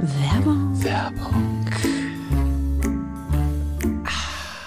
Werbung. Werbung.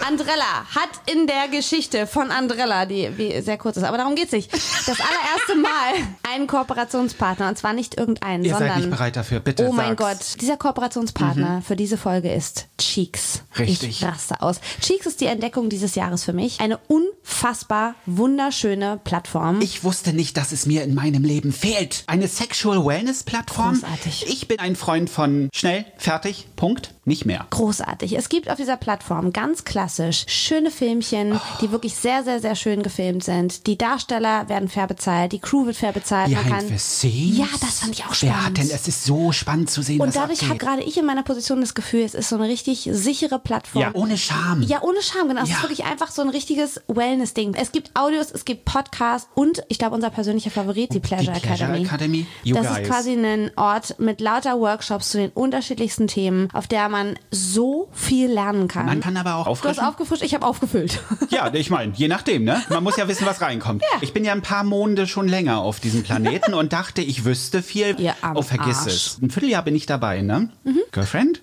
Andrella hat in der Geschichte von Andrella, die wie, sehr kurz ist, aber darum geht's nicht, das allererste Mal einen Kooperationspartner und zwar nicht irgendeinen, Ihr sondern seid nicht bereit dafür, bitte. Oh mein sag's. Mhm. Gott, dieser Kooperationspartner für diese Folge ist Cheeks. Richtig. Ich raste aus. Cheeks ist die Entdeckung dieses Jahres für mich. Eine unfassbar wunderschöne Plattform. Ich wusste nicht, dass es mir in meinem Leben fehlt. Eine Sexual Wellness Plattform. Großartig. Ich bin ein Freund von schnell, fertig, Punkt, nicht mehr. Großartig. Es gibt auf dieser Plattform ganz klassisch schöne Filmchen, die wirklich sehr, sehr, sehr schön gefilmt sind. Die Darsteller werden fair bezahlt, die Crew wird fair bezahlt. Man Behind kann the scenes. Ja, das fand ich auch Wer hat spannend. denn, es ist so spannend zu sehen, Und dadurch habe gerade ich in meiner Position das Gefühl, es ist so eine richtig sichere Plattform. Ja, ohne Scham. Ja, ohne Scham, genau. Es Ja. ist wirklich einfach so ein richtiges Wellness-Ding. Es gibt Audios, es gibt Podcasts und ich glaube, unser persönlicher Favorit, die Pleasure, Die Pleasure Academy. Academy. You das guys. ist quasi ein Ort mit lauter Workshops zu den unterschiedlichsten Themen, auf der man so viel lernen kann. Man kann aber auch auffrischen. Aufgefrischt, ich habe aufgefüllt. Ja, ich meine, je nachdem, ne? Man muss ja wissen, was reinkommt. Ich bin ja ein paar Monde schon länger auf diesem Planeten und dachte, ich wüsste viel. Ihr oh, vergiss Arsch. es. Ein Vierteljahr bin ich dabei, ne? Girlfriend?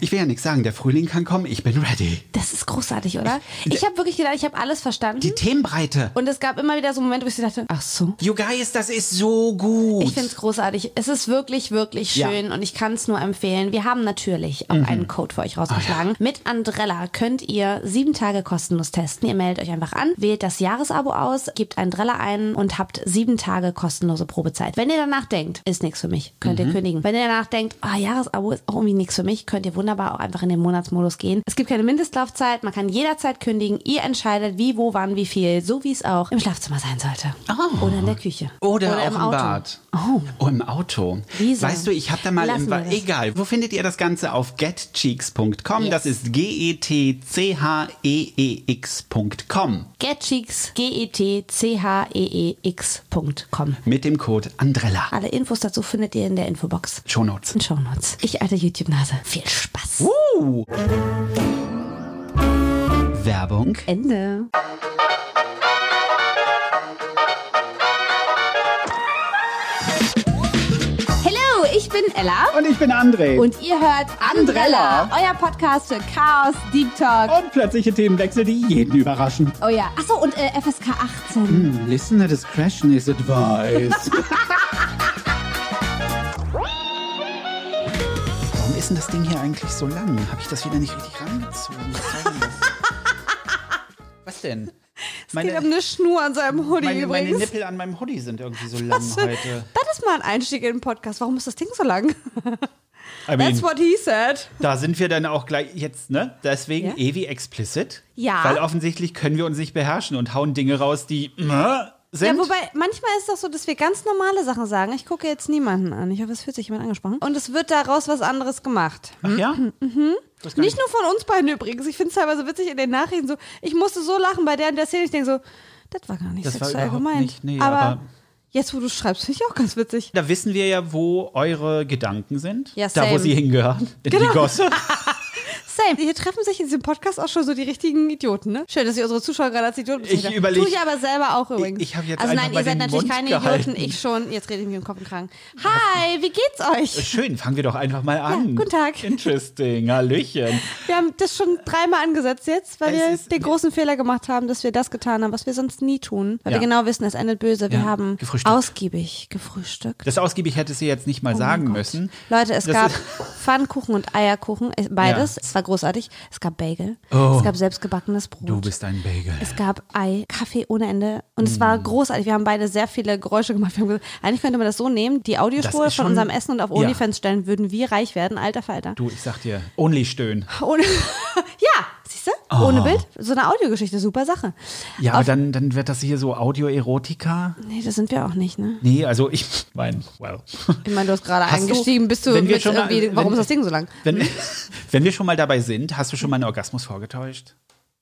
Ich will ja nichts sagen. Der Frühling kann kommen. Ich bin ready. Das ist großartig, oder? Ich habe wirklich gedacht, ich habe alles verstanden. Die Themenbreite. und es gab immer wieder so Momente, wo ich dachte, ach so. You guys, das ist so gut. Ich finde es großartig. Es ist wirklich, wirklich Ja. schön und ich kann es nur empfehlen. Wir haben natürlich Mhm. auch einen Code für euch rausgeschlagen. Mit Andrella könnt ihr sieben Tage kostenlos testen. Ihr meldet euch einfach an, wählt das Jahresabo aus, gebt Andrella ein und habt sieben Tage kostenlose Probezeit. Wenn ihr danach denkt, ist nichts für mich, könnt Mhm. ihr kündigen. Wenn ihr danach denkt, ah, Jahresabo ist auch irgendwie nichts für mich, könnt ihr wunderbar auch einfach in den Monatsmodus gehen. Es gibt keine Mindestlaufzeit, man kann jederzeit kündigen. Ihr entscheidet, wie, wo, wann, wie viel, so wie es auch im Schlafzimmer sein sollte. Oh. Oder in der Küche. Oder, auch im im. Bad. Oh. Oh, im Auto. Wieso? Weißt du, ich habe da mal Lassen im das. Egal. Wo findet ihr das Ganze? Auf getcheeks.com. Yes. Das ist G-E-T-C-H-E-E-X.com. Getcheeks, G-E-T-C-H-E-E-X.com. Mit dem Code Andrella. Alle Infos dazu findet ihr in der Infobox. Shownotes. In Shownotes. Ich alte YouTube-Nase. Viel Spaß. Uh. Werbung. Ende. Hallo, ich bin Ella. Und ich bin André. Und ihr hört Andrella, euer Podcast für Chaos, Deep Talk. Und plötzliche Themenwechsel, die jeden überraschen. Oh ja. Achso, und äh, FSK 18. Listener discretion is advised. denn das Ding hier eigentlich so lang? Habe ich das wieder nicht richtig rangezogen? Was denn das? Es geht um eine Schnur an seinem Hoodie meine, meine übrigens. Nippel an meinem Hoodie sind irgendwie so lang heute. Das ist mal ein Einstieg in den Podcast. Warum ist das Ding so lang? I mean, That's what he said. da sind wir dann auch gleich jetzt, ne? Deswegen Ja? ewig explicit. Ja. Weil offensichtlich können wir uns nicht beherrschen und hauen Dinge raus, die äh, sind. Ja, wobei, manchmal ist das so, dass wir ganz normale Sachen sagen. Ich gucke jetzt niemanden an. Ich hoffe, es fühlt sich jemand angesprochen. Und es wird daraus was anderes gemacht. Ach ja? Das kann Nicht nur von uns beiden übrigens. Ich finde es teilweise witzig in den Nachrichten so. Ich musste so lachen bei der und der Szene. Ich denke so, das war gar nicht Das sexuell gemeint. nicht, nee, aber, aber- jetzt, wo du schreibst, finde ich auch ganz witzig. Da wissen wir ja, wo eure Gedanken sind. Ja, da, wo same. sie hingehören. In Genau. die Gosse. Same. Hier treffen sich in diesem Podcast auch schon so die richtigen Idioten, ne? Schön, dass ihr unsere Zuschauer gerade als Idioten Ich bezeichnet. überleg- Tue ich aber selber auch übrigens. ich hab jetzt Also nein, ihr seid natürlich Mund keine gehalten. Idioten. Ich schon. Jetzt rede ich mich im Kopf und Kragen. Hi, wie geht's euch? Schön, fangen wir doch einfach mal an. guten Tag. Interesting, Hallöchen. Wir haben das schon dreimal angesetzt jetzt, weil Es wir den großen Fehler gemacht haben, dass wir das getan haben, was wir sonst nie tun. Weil Ja. wir genau wissen, es endet böse. Wir Ja, haben gefrühstückt. ausgiebig gefrühstückt. Das ausgiebig hätte sie jetzt nicht mal Oh sagen müssen. Leute, es Das gab Pfannkuchen und Eierkuchen, äh, beides. Ja. Es war großartig. Es gab Bagel. Oh. Es gab selbstgebackenes Brot. Du bist ein Bagel. Es gab Ei, Kaffee ohne Ende. Und es war Mm. großartig. Wir haben beide sehr viele Geräusche gemacht. Wir haben gesagt, eigentlich könnte man das so nehmen, die Audiospur von unserem Essen und auf Ja. OnlyFans stellen, würden wir reich werden. Alter Falter. Du, ich sag dir, only stöhn. Ohne, ja, siehst du? Ohne Bild. So eine Audiogeschichte, super Sache. Oh. Ja, Auf- aber dann, dann wird das hier so Audio-Erotika. Nee, das sind wir auch nicht, ne? Nee, also ich mein, well. Ich meine, du hast gerade Hast eingestiegen, bist du wenn wir schon mal- irgendwie, warum wenn- ist das Ding so lang? Wenn, wenn wir schon mal dabei sind, hast du schon mal einen Orgasmus vorgetäuscht?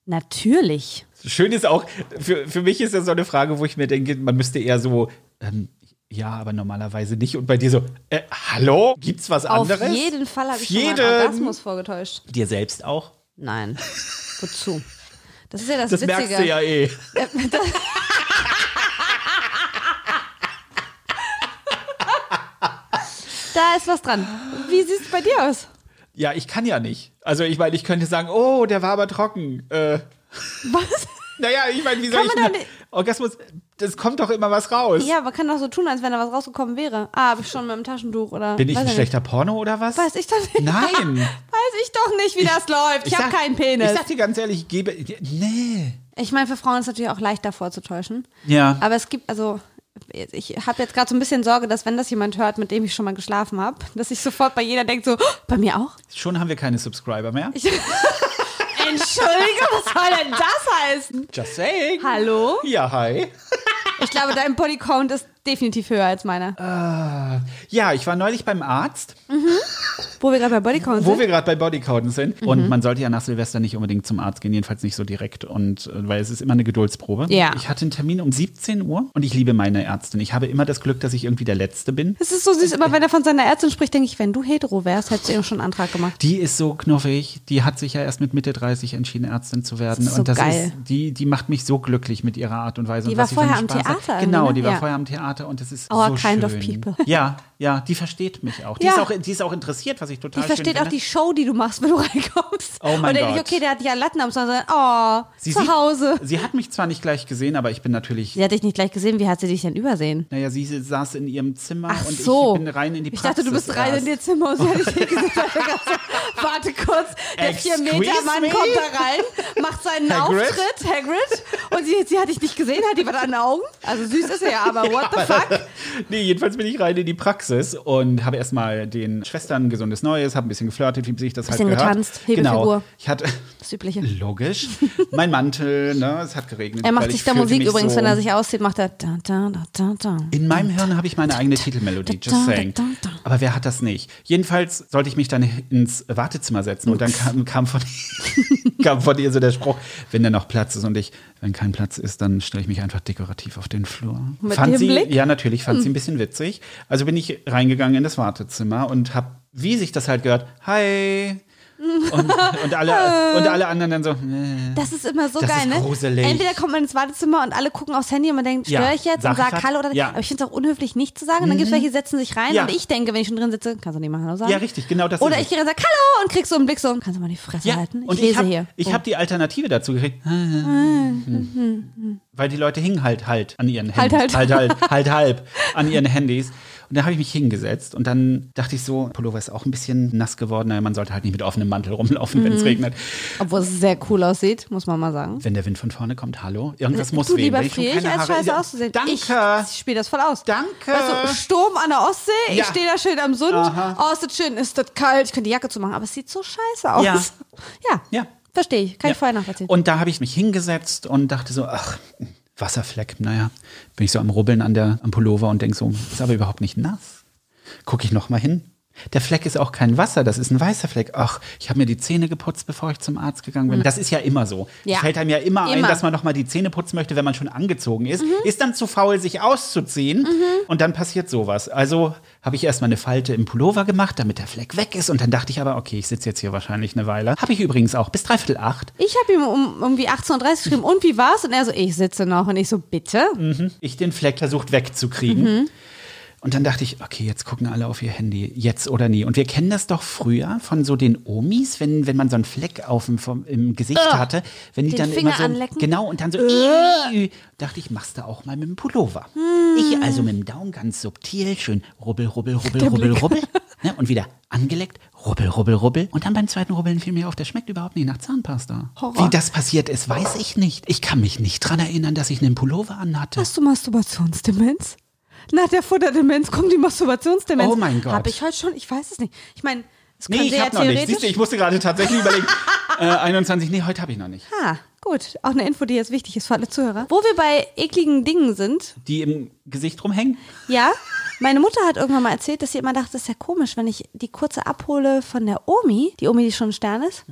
Natürlich. Schön ist auch, für, für mich ist das so eine Frage, wo ich mir denke, man müsste eher so, ähm, ja, aber normalerweise nicht. Und bei dir so, äh, hallo? Gibt's was Auf anderes? jeden Fall habe ich Auf schon mal jeden. einen Orgasmus vorgetäuscht. Dir selbst auch? Nein. Wozu? Das ist ja das, Das Witzige. merkst du ja eh. da ist was dran. Wie sieht es bei dir aus? Ja, ich kann ja nicht. Also ich meine, ich könnte sagen, oh, der war aber trocken. Äh, Was? naja, ich meine, wie soll ich nicht- Orgasmus, das kommt doch immer was raus. Ja, man kann doch so tun, als wenn da was rausgekommen wäre. Ah, hab ich schon mit dem Taschentuch oder. Bin ich ein nicht. schlechter Porno oder was? Weiß ich doch nicht. Nein. Weiß ich doch nicht, wie das läuft. Ich, habe sag- keinen Penis. Ich sag dir ganz ehrlich, ich gebe. Nee. Ich meine, für Frauen ist es natürlich auch leichter vorzutäuschen. Ja. Aber es gibt, also, ich habe jetzt gerade so ein bisschen Sorge, dass wenn das jemand hört, mit dem ich schon mal geschlafen habe, dass ich sofort bei jeder denkt so, "Oh, bei mir auch? Schon haben wir keine Subscriber mehr. Entschuldige, was soll denn das heißen? Just saying. Hallo? Ja, hi. Ich glaube, dein Bodycount ist definitiv höher als meiner. Ja, ich war neulich beim Arzt, Wo wir gerade bei Bodycount wo sind. wir gerade bei Bodycounten sind. Mhm. Und man sollte ja nach Silvester nicht unbedingt zum Arzt gehen, jedenfalls nicht so direkt. Und äh, weil es ist immer eine Geduldsprobe. Ja. Ich hatte einen Termin um 17 Uhr und ich liebe meine Ärztin. Ich habe immer das Glück, dass ich irgendwie der Letzte bin. Es ist so süß, immer wenn er von seiner Ärztin spricht, denke ich, wenn du hetero wärst, hättest du ihm schon einen Antrag gemacht. Die ist so knuffig. Die hat sich ja erst mit Mitte 30 entschieden, Ärztin zu werden. Das so und das geil. ist, die, die macht mich so glücklich mit ihrer Art und Weise. Die und war vorher am Spaß hat. Theater Genau, irgendwie, die ne? war Ja. vorher am Theater und das ist Our so kind schön. of people. Ja, ja, die versteht mich auch. Die, Ja. ist auch. die ist auch interessiert, was ich total versteht schön auch die Show, die du machst, wenn du reinkommst. Oh mein Und denke ich, Gott. okay, der hat ja Latten am sondern oh, Sie zu sieht- Hause. Sie hat mich zwar nicht gleich gesehen, aber ich bin natürlich. Sie hat dich nicht gleich gesehen, wie hat sie dich denn übersehen? Naja, sie saß in ihrem Zimmer Ach und so. ich bin rein in die Ich Praxis. dachte, du bist rein erst. in ihr Zimmer und sie hat dich nicht gesehen. Warte kurz, der Excuse 4-Meter-Mann me? kommt da rein, macht seinen Hagrid? Auftritt, Hagrid, und sie, sie hat dich nicht gesehen, hat die was an den Augen? Also süß ist er ja, aber what the fuck? nee, jedenfalls bin ich rein in die Praxis und habe erstmal den Schwestern gesundes Neues, habe ein bisschen geflirtet, wie sich das Bisschen halt gehört. getanzt, Hebefigur. Genau. Ich hatte Das Übliche. logisch mein Mantel, ne, es hat geregnet. Er macht sich ich da Musik übrigens, so wenn er sich auszieht, macht er da, da, da, da, da. In meinem Hirn habe ich meine eigene Titelmelodie, just saying. Aber wer hat das nicht? Jedenfalls sollte ich mich dann ins Wartezimmer setzen und dann kam, kam, von, kam von ihr so der Spruch, wenn da noch Platz ist und ich, wenn kein Platz ist, dann stelle ich mich einfach dekorativ auf den Flur. Mit fand sie, Blick? Hm. Ja, natürlich, fand sie ein bisschen witzig. Also bin ich reingegangen in das Wartezimmer und habe, wie sich das halt gehört, hi. Und, und, alle, und alle anderen dann so, nee. Das ist immer so Das geil, ist ne? gruselig. Entweder kommt man ins Wartezimmer und alle gucken aufs Handy und man denkt, Ja, störe ich jetzt sag und sag ich was? Hallo oder Ja. Aber ich finde es auch unhöflich, nicht zu sagen. Und dann gibt es welche, die setzen sich rein Ja. und ich denke, wenn ich schon drin sitze, kannst du nicht mal Hallo sagen. Ja, richtig, genau das Oder ist ich gehe und sag Hallo und kriegst so einen Blick so, kannst du mal die Fresse halten? Ich und lese ich hab, hier. Ich Oh. habe die Alternative dazu gekriegt. Weil die Leute hingen halt halt an ihren Halt, Handys. halt. halt, halt, halt halb an ihren Handys. Und da habe ich mich hingesetzt und dann dachte ich so, Pullover ist auch ein bisschen nass geworden. Naja, man sollte halt nicht mit offenem Mantel rumlaufen, Mhm. wenn es regnet. Obwohl es sehr cool aussieht, muss man mal sagen. Wenn der Wind von vorne kommt, hallo, irgendwas muss du wehen. lieber ich friere ich, keine als scheiße Ja, auszusehen. Danke. Ich spiele das voll aus. Danke. Weißt du, Sturm an der Ostsee, ich Ja. stehe da schön am Sund. Oh, ist das schön, ist das kalt, ich könnte die Jacke zumachen, aber es sieht so scheiße aus. Ja. Ja, Ja. verstehe ich, kann Ja. ich vorher nachvollziehen. Und da habe ich mich hingesetzt und dachte so, ach, Wasserfleck, naja, bin ich so am Rubbeln an der, am Pullover und denke so, ist aber überhaupt nicht nass. Gucke ich noch mal hin. Der Fleck ist auch kein Wasser, das ist ein weißer Fleck. Ach, ich habe mir die Zähne geputzt, bevor ich zum Arzt gegangen bin. Das ist ja immer so. Ja. Es fällt einem ja immer, ein, Immer. dass man noch mal die Zähne putzen möchte, wenn man schon angezogen ist. Ist dann zu faul, sich auszuziehen und dann passiert sowas. Also habe ich erstmal eine Falte im Pullover gemacht, damit der Fleck weg ist und dann dachte ich aber, okay, ich sitze jetzt hier wahrscheinlich eine Weile. Habe ich übrigens auch bis dreiviertel acht. Ich habe ihm um irgendwie 18.30 Uhr geschrieben, und wie war's? Und er so, ich sitze noch. Und ich so, bitte? ich den Fleck versucht wegzukriegen. Und dann dachte ich, okay, jetzt gucken alle auf ihr Handy, jetzt oder nie. Und wir kennen das doch früher von so den Omis, wenn, wenn man so einen Fleck auf dem, vom, im Gesicht hatte, wenn die dann Finger immer so, anlecken? genau, und dann so, äh. dachte ich, machst du auch mal mit dem Pullover. Ich also mit dem Daumen ganz subtil, schön rubbel, rubbel, rubbel, Der rubbel, Blick. rubbel. Ne, und wieder angeleckt, rubbel, rubbel, rubbel. Und dann beim zweiten Rubbeln fiel mir auf, das schmeckt überhaupt nicht nach Zahnpasta. Horror. Wie das passiert ist, weiß ich nicht. Ich kann mich nicht dran erinnern, dass ich einen Pullover anhatte. Hast du Masturbationsdemenz? Nach der Futterdemenz kommt die Masturbationsdemenz. Oh mein Gott. Habe ich heute schon? Ich weiß es nicht. Ich meine, es Nee, könnte ich ja hab noch nicht. Siehst du, ich musste gerade tatsächlich überlegen. Äh, 21, nee, heute habe ich noch nicht. ah, gut. Auch eine Info, die jetzt wichtig ist für alle Zuhörer. Wo wir bei ekligen Dingen sind, Die im Gesicht rumhängen? ja, meine Mutter hat irgendwann mal erzählt, dass sie immer dachte, das ist ja komisch, wenn ich die kurze abhole von der Omi, die Omi, die schon ein Stern ist,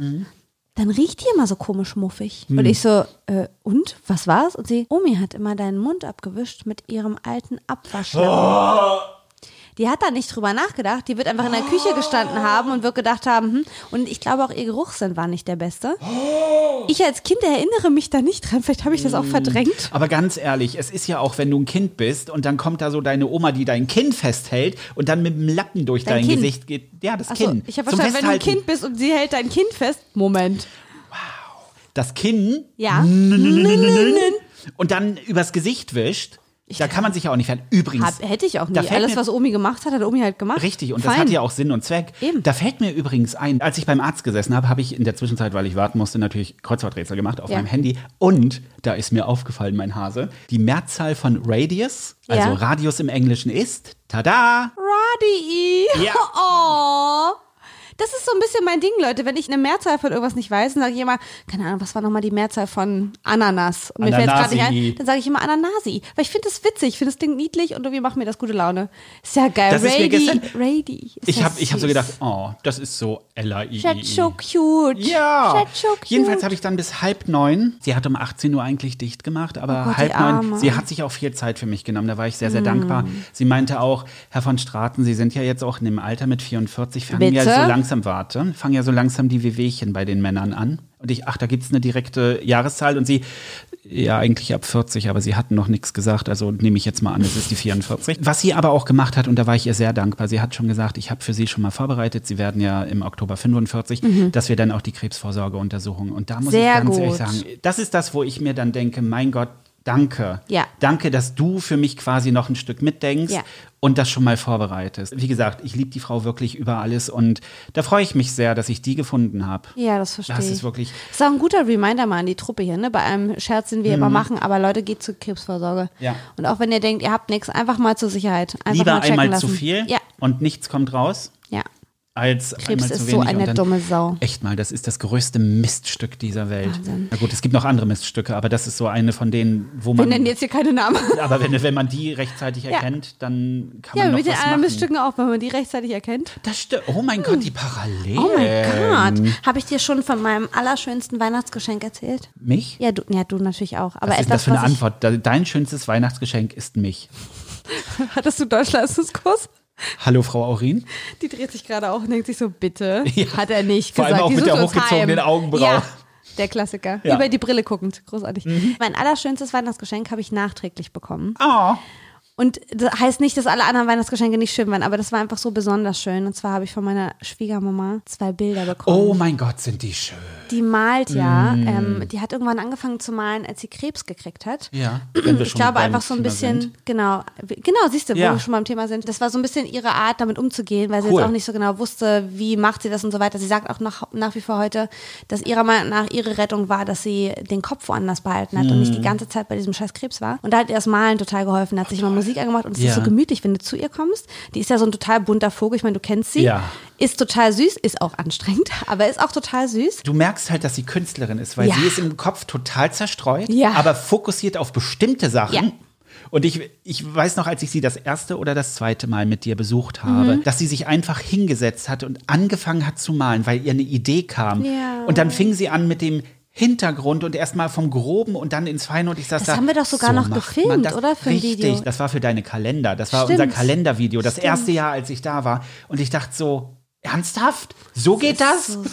dann riecht die immer so komisch muffig. Und ich so, äh, und? Was war's? Und sie, Omi hat immer deinen Mund abgewischt mit ihrem alten Abwaschlappen. Die hat da nicht drüber nachgedacht. Die wird einfach in der Küche gestanden haben und wird gedacht haben, hm. und ich glaube auch ihr Geruchssinn war nicht der beste. Ich als Kind erinnere mich da nicht dran. Vielleicht habe ich das auch verdrängt. Aber ganz ehrlich, es ist ja auch, wenn du ein Kind bist und dann kommt da so deine Oma, die dein Kind festhält und dann mit dem Lappen durch dein, Dein. Gesicht geht. Ja, das Achso, Kinn. ich habe verstanden, wenn du ein. Kind bist und sie hält dein Kind fest. Moment. Das Kinn Ja. und dann übers Gesicht wischt. Da kann man sich ja auch nicht fern. Übrigens, Hab, hätte ich auch fällt Alles, mir- was Omi gemacht hat, hat Omi halt gemacht. Richtig, und das Fein. hat ja auch Sinn und Zweck. Eben. Da fällt mir übrigens ein, als ich beim Arzt gesessen habe, habe ich in der Zwischenzeit, weil ich warten musste, natürlich Kreuzworträtsel gemacht auf Ja. meinem Handy. Und da ist mir aufgefallen, mein Hase, die Mehrzahl von Radius, also Ja. Radius im Englischen ist, tada, Radi. Ja. Oh. Das ist so ein bisschen mein Ding, Leute. Wenn ich eine Mehrzahl von irgendwas nicht weiß, dann sage ich immer, keine Ahnung, was war nochmal die Mehrzahl von Ananas? Und mir fällt gerade nicht ein. Dann sage ich immer Ananasi. Weil ich finde das witzig, ich finde das Ding niedlich und irgendwie macht mir das gute Laune. Ist ja geil. Das Radi. gestern- Radi. Ist Ich ja habe hab so gedacht, oh, das ist so L-A-I. That's so cute. Ja, so cute. jedenfalls habe ich dann bis halb neun, sie hat um 18 Uhr eigentlich dicht gemacht, aber Oh Gott, halb neun. Mm. sie hat sich auch viel Zeit für mich genommen, da war ich sehr, sehr dankbar. Sie meinte auch, Herr von Straten, Sie sind ja jetzt auch in dem Alter mit 44, fangen ja Bitte? so langsam, warte, fangen ja so langsam die Wehwehchen bei den Männern an. Und ich, ach, da gibt's eine direkte Jahreszahl und sie, ja, eigentlich ab 40, aber sie hatten noch nichts gesagt, also nehme ich jetzt mal an, es ist die 44. Was sie aber auch gemacht hat, und da war ich ihr sehr dankbar, sie hat schon gesagt, ich habe für sie schon mal vorbereitet, sie werden ja im Oktober 45, dass wir dann auch die Krebsvorsorgeuntersuchung, und da muss Mhm. Sehr ich ganz ehrlich gut. sagen, das ist das, wo ich mir dann denke, mein Gott, danke. Ja. Danke, dass du für mich quasi noch ein Stück mitdenkst Ja. und das schon mal vorbereitest. Wie gesagt, ich liebe die Frau wirklich über alles und da freue ich mich sehr, dass ich die gefunden habe. Ja, das verstehe Das ich. ist wirklich, ist auch ein guter Reminder mal an die Truppe hier, ne? Bei einem Scherz, den wir immer machen, aber Leute, geht zur Krebsvorsorge. Mhm. Ja. Und auch wenn ihr denkt, ihr habt nichts, einfach mal zur Sicherheit. Einfach lieber mal checken einmal lassen. zu viel Ja, und nichts kommt raus, ja. Als Krebs einmal ist zu so eine dumme Sau. Echt mal, das ist das größte Miststück dieser Welt. Wahnsinn. Na gut, es gibt noch andere Miststücke, aber das ist so eine von denen, wo Wir man. nennen jetzt hier keine Namen. aber wenn, wenn man die rechtzeitig Ja. erkennt, dann kann Ja, man noch mit den anderen machen. Missstücken auch, wenn man die rechtzeitig erkennt. Das stimmt. Oh mein Gott, die Parallelen. Oh mein Gott. Habe ich dir schon von meinem allerschönsten Weihnachtsgeschenk erzählt? Mich? Ja, du, ja, du natürlich auch. Aber Was ist das für eine Antwort? Dein schönstes Weihnachtsgeschenk ist mich. Hattest du Deutschleistungskurs? Hallo, Frau Aurin. Die dreht sich gerade auch und denkt sich so, bitte. Ja. Hat er nicht Vor allem gesagt. auch Die mit der hochgezogenen. Augenbraue. Ja, der Klassiker. Ja. Mhm. Über die Brille guckend. Großartig. Mein allerschönstes Weihnachtsgeschenk habe ich nachträglich bekommen. Oh. Und das heißt nicht, dass alle anderen Weihnachtsgeschenke nicht schön waren, aber das war einfach so besonders schön. Und zwar habe ich von meiner Schwiegermama zwei Bilder bekommen. oh mein Gott, sind die schön. Die malt ja. Mm. Ähm, die hat irgendwann angefangen zu malen, als sie Krebs gekriegt hat. Ja, wenn wir Ich glaube einfach so ein Thema bisschen, sind. genau, genau, siehst du, wo Ja. wir schon beim Thema sind. Das war so ein bisschen ihre Art, damit umzugehen, weil sie Cool. jetzt auch nicht so genau wusste, wie macht sie das und so weiter. Sie sagt auch nach, nach wie vor heute, dass ihrer Meinung nach ihre Rettung war, dass sie den Kopf woanders behalten hat und Mhm. nicht die ganze Zeit bei diesem scheiß Krebs war. Und da hat ihr das Malen total geholfen, da hat sich immer Musik angemacht und es Ja. ist so gemütlich, wenn du zu ihr kommst. Die ist ja so ein total bunter Vogel, ich meine, du kennst sie. Ja. Ist total süß, ist auch anstrengend, aber ist auch total süß. Du merkst halt, dass sie Künstlerin ist, weil Ja. sie ist im Kopf total zerstreut, Ja. aber fokussiert auf bestimmte Sachen. Ja. Und ich, ich weiß noch, als ich sie das erste oder das zweite Mal mit dir besucht habe, Mhm. dass sie sich einfach hingesetzt hat und angefangen hat zu malen, weil ihr eine Idee kam. Ja. Und dann fing sie an mit dem Hintergrund und erstmal vom Groben und dann ins Feine und ich saß Das da. haben wir doch sogar noch macht gefilmt, oder? Für ein Richtig, Video. das war für deine Kalender. Das war Stimmt. unser Kalendervideo. Das Stimmt. erste Jahr, als ich da war. Und ich dachte so, ernsthaft? So geht das? So.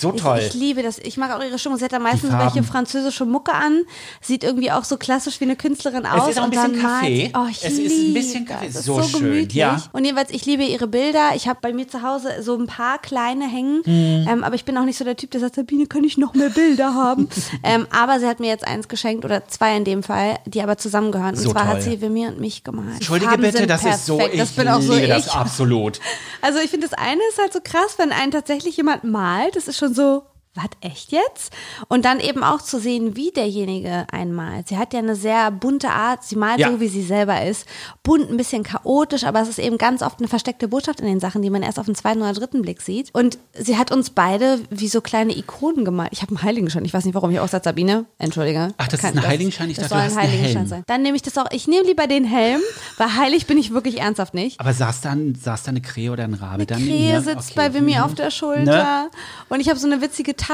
So toll. Ich, ich liebe das. Ich mag auch ihre Stimmung. Sie hat da meistens welche französische Mucke an. Sieht irgendwie auch so klassisch wie eine Künstlerin aus. ist auch ein und dann bisschen Kaffee. Oh, ich Es ist ein liebe bisschen Kaffee. Das. So so, schön, gemütlich. ja. Und jedenfalls, ich liebe ihre Bilder. Ich habe bei mir zu Hause so ein paar kleine hängen. Mhm. Ähm, aber ich bin auch nicht so der Typ, der sagt, Sabine, kann ich noch mehr Bilder haben? ähm, aber sie hat mir jetzt eins geschenkt oder zwei in dem Fall, die aber zusammengehören. Und So zwar toll. hat sie Vimir und mich gemalt. Entschuldige Farben bitte, das ist so, perfekt. ich das bin auch so liebe ich. das absolut. Also ich finde, das eine ist halt so krass, wenn einen tatsächlich jemand malt. Das ist schon so, was, echt jetzt? Und dann eben auch zu sehen, wie derjenige einen malt. Sie hat ja eine sehr bunte Art. Sie malt Ja. so, wie sie selber ist. Bunt, ein bisschen chaotisch, aber es ist eben ganz oft eine versteckte Botschaft in den Sachen, die man erst auf den zweiten oder dritten Blick sieht. Und sie hat uns beide wie so kleine Ikonen gemalt. Ich habe einen Heiligenschein. Ich weiß nicht, warum ich auch sage, Sabine. Entschuldige. Ach, das ist Kann- ein Heiligenschein? Ich das dachte, soll du ein Heiligenschein sein. Dann nehme ich das auch. Ich nehme lieber den Helm, weil heilig bin ich wirklich ernsthaft nicht. Aber saß da, ein- saß da eine Krähe oder ein Rabe dann? Krähe ne? sitzt Okay. bei Vimi Mhm. auf der Schulter. Ne? Und ich habe so eine witzige Tasche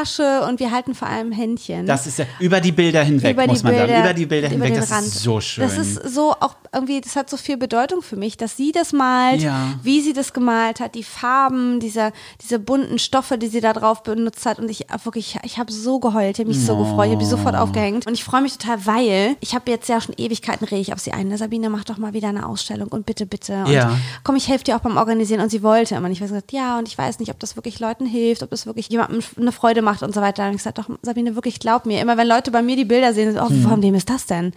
und wir halten vor allem Händchen. Das ist ja über die Bilder hinweg, über muss die man Bilder, sagen. Über die Bilder über hinweg, das Rand. ist so schön. Das ist so auch irgendwie, das hat so viel Bedeutung für mich, dass sie das malt, Ja. wie sie das gemalt hat, die Farben, diese, diese bunten Stoffe, die sie da drauf benutzt hat. Und ich wirklich, ich habe so geheult, ich habe mich so gefreut, ich habe die sofort aufgehängt. Und ich freue mich total, weil ich habe jetzt ja schon Ewigkeiten rede ich auf sie ein. ne, Sabine, mach doch mal wieder eine Ausstellung und bitte, bitte. Und Ja. komm, ich helfe dir auch beim Organisieren. Und sie wollte immer. Und ich habe gesagt, ja, und ich weiß nicht, ob das wirklich Leuten hilft, ob das wirklich jemandem eine Freude macht und so weiter. Und ich gesagt, doch, Sabine, wirklich glaub mir. Immer wenn Leute bei mir die Bilder sehen, oh, Hm. von wem ist das denn?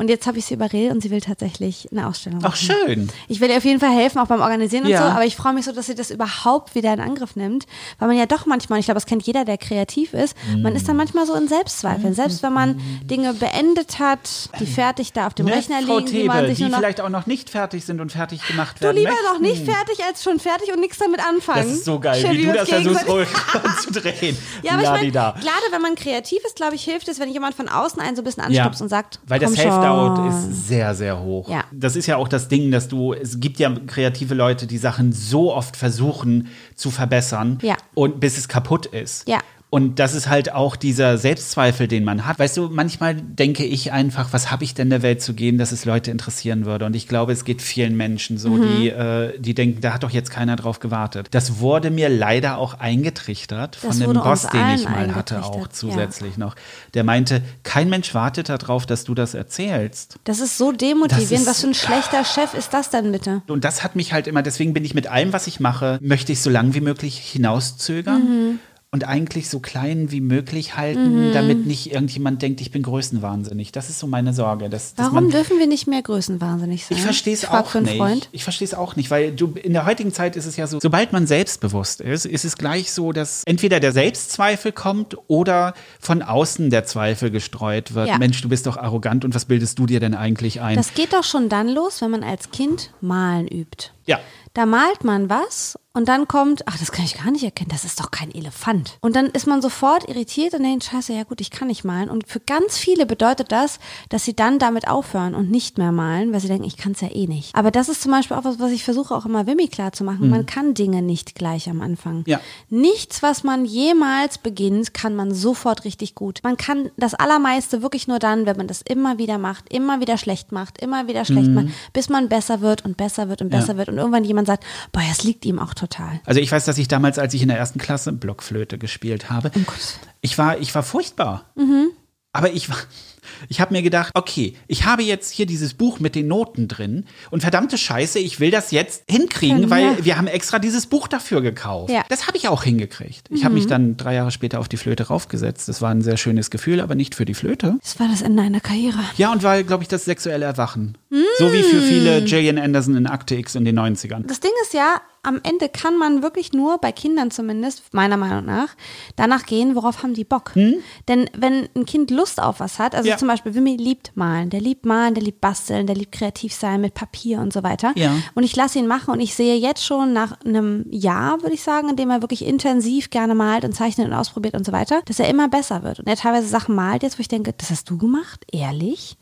Und jetzt habe ich sie überredet und sie will tatsächlich eine Ausstellung Ach, machen. schön. Ich will ihr auf jeden Fall helfen, auch beim Organisieren und Ja. so, aber ich freue mich so, dass sie das überhaupt wieder in Angriff nimmt, weil man ja doch manchmal, ich glaube, das kennt jeder, der kreativ ist, man ist dann manchmal so in Selbstzweifeln. Selbst wenn man Dinge beendet hat, die fertig da auf dem Ne, Rechner Frau liegen, die man sich die noch vielleicht auch noch nicht fertig sind und fertig gemacht Du werden lieber möchten. noch nicht fertig als schon fertig und nichts damit anfangen. Das ist so geil, Schön, wie du wir das versuchst zu drehen. Ja, aber ich meine, gerade wenn man kreativ ist, glaube ich, hilft es, wenn jemand von außen einen so ein bisschen anstupst und sagt, weil der komm Self-Doubt schon. ist sehr, sehr hoch. Ja. Das ist ja auch das Ding, dass du, es gibt ja kreative Leute, die Sachen so oft versuchen zu verbessern Ja. und bis es kaputt ist. Ja. Und das ist halt auch dieser Selbstzweifel, den man hat. Weißt du, manchmal denke ich einfach, was habe ich denn der Welt zu geben, dass es Leute interessieren würde? Und ich glaube, es geht vielen Menschen so, Mhm. die, äh, die denken, da hat doch jetzt keiner drauf gewartet. Das wurde mir leider auch eingetrichtert von dem Boss, den ich mal hatte, auch zusätzlich noch. Der meinte, kein Mensch wartet darauf, dass du das erzählst. Das ist so demotivierend. Ist- Was für ein schlechter Chef ist das denn bitte? Und das hat mich halt immer, deswegen bin ich mit allem, was ich mache, möchte ich so lang wie möglich hinauszögern. Mhm. Und eigentlich so klein wie möglich halten, damit nicht irgendjemand denkt, ich bin größenwahnsinnig. Das ist so meine Sorge. Dass, dass Warum man, dürfen wir nicht mehr größenwahnsinnig sein? ich verstehe es auch nicht. Freund. Ich verstehe es auch nicht, weil du in der heutigen Zeit ist es ja so, sobald man selbstbewusst ist, ist es gleich so, dass entweder der Selbstzweifel kommt oder von außen der Zweifel gestreut wird. Ja. Mensch, du bist doch arrogant und was bildest du dir denn eigentlich ein? Das geht doch schon dann los, wenn man als Kind malen übt. ja. Da malt man was und dann kommt, ach, das kann ich gar nicht erkennen, das ist doch kein Elefant. Und dann ist man sofort irritiert und denkt, scheiße, ja gut, ich kann nicht malen. Und für ganz viele bedeutet das, dass sie dann damit aufhören und nicht mehr malen, weil sie denken, ich kann es ja eh nicht. Aber das ist zum Beispiel auch was, was ich versuche auch immer Wimmy klar zu machen. Man kann Dinge nicht gleich am Anfang. Mhm. Ja. Nichts, was man jemals beginnt, kann man sofort richtig gut. Man kann das Allermeiste wirklich nur dann, wenn man das immer wieder macht, immer wieder schlecht macht, immer wieder schlecht Mhm. macht, bis man besser wird und besser wird und besser wird und irgendwann jemand sagt, boah, es liegt ihm auch total. Also ich weiß, dass ich damals, als ich in der ersten Klasse Blockflöte gespielt habe, ich war, ich war furchtbar. Aber ich war, ich habe mir gedacht, okay, ich habe jetzt hier dieses Buch mit den Noten drin und verdammte Scheiße, ich will das jetzt hinkriegen, Können, weil ja. wir haben extra dieses Buch dafür gekauft. Ja. Das habe ich auch hingekriegt. Ich habe mich dann drei Jahre später auf die Flöte raufgesetzt. Das war ein sehr schönes Gefühl, aber nicht für die Flöte. Das war das Ende einer Karriere. Ja, und war, glaube ich, das sexuelle Erwachen. So wie für viele Gillian Anderson in Akte X in den 90ern. Das Ding ist ja, am Ende kann man wirklich nur, bei Kindern zumindest, meiner Meinung nach, danach gehen, worauf haben die Bock. Denn wenn ein Kind Lust auf was hat, also Hm? Ja. zum Beispiel Wimmy liebt malen, der liebt malen, der liebt basteln, der liebt kreativ sein mit Papier und so weiter. Ja. Und ich lasse ihn machen und ich sehe jetzt schon nach einem Jahr, würde ich sagen, in dem er wirklich intensiv gerne malt und zeichnet und ausprobiert und so weiter, dass er immer besser wird. Und er teilweise Sachen malt jetzt, wo ich denke, das hast du gemacht? Ehrlich?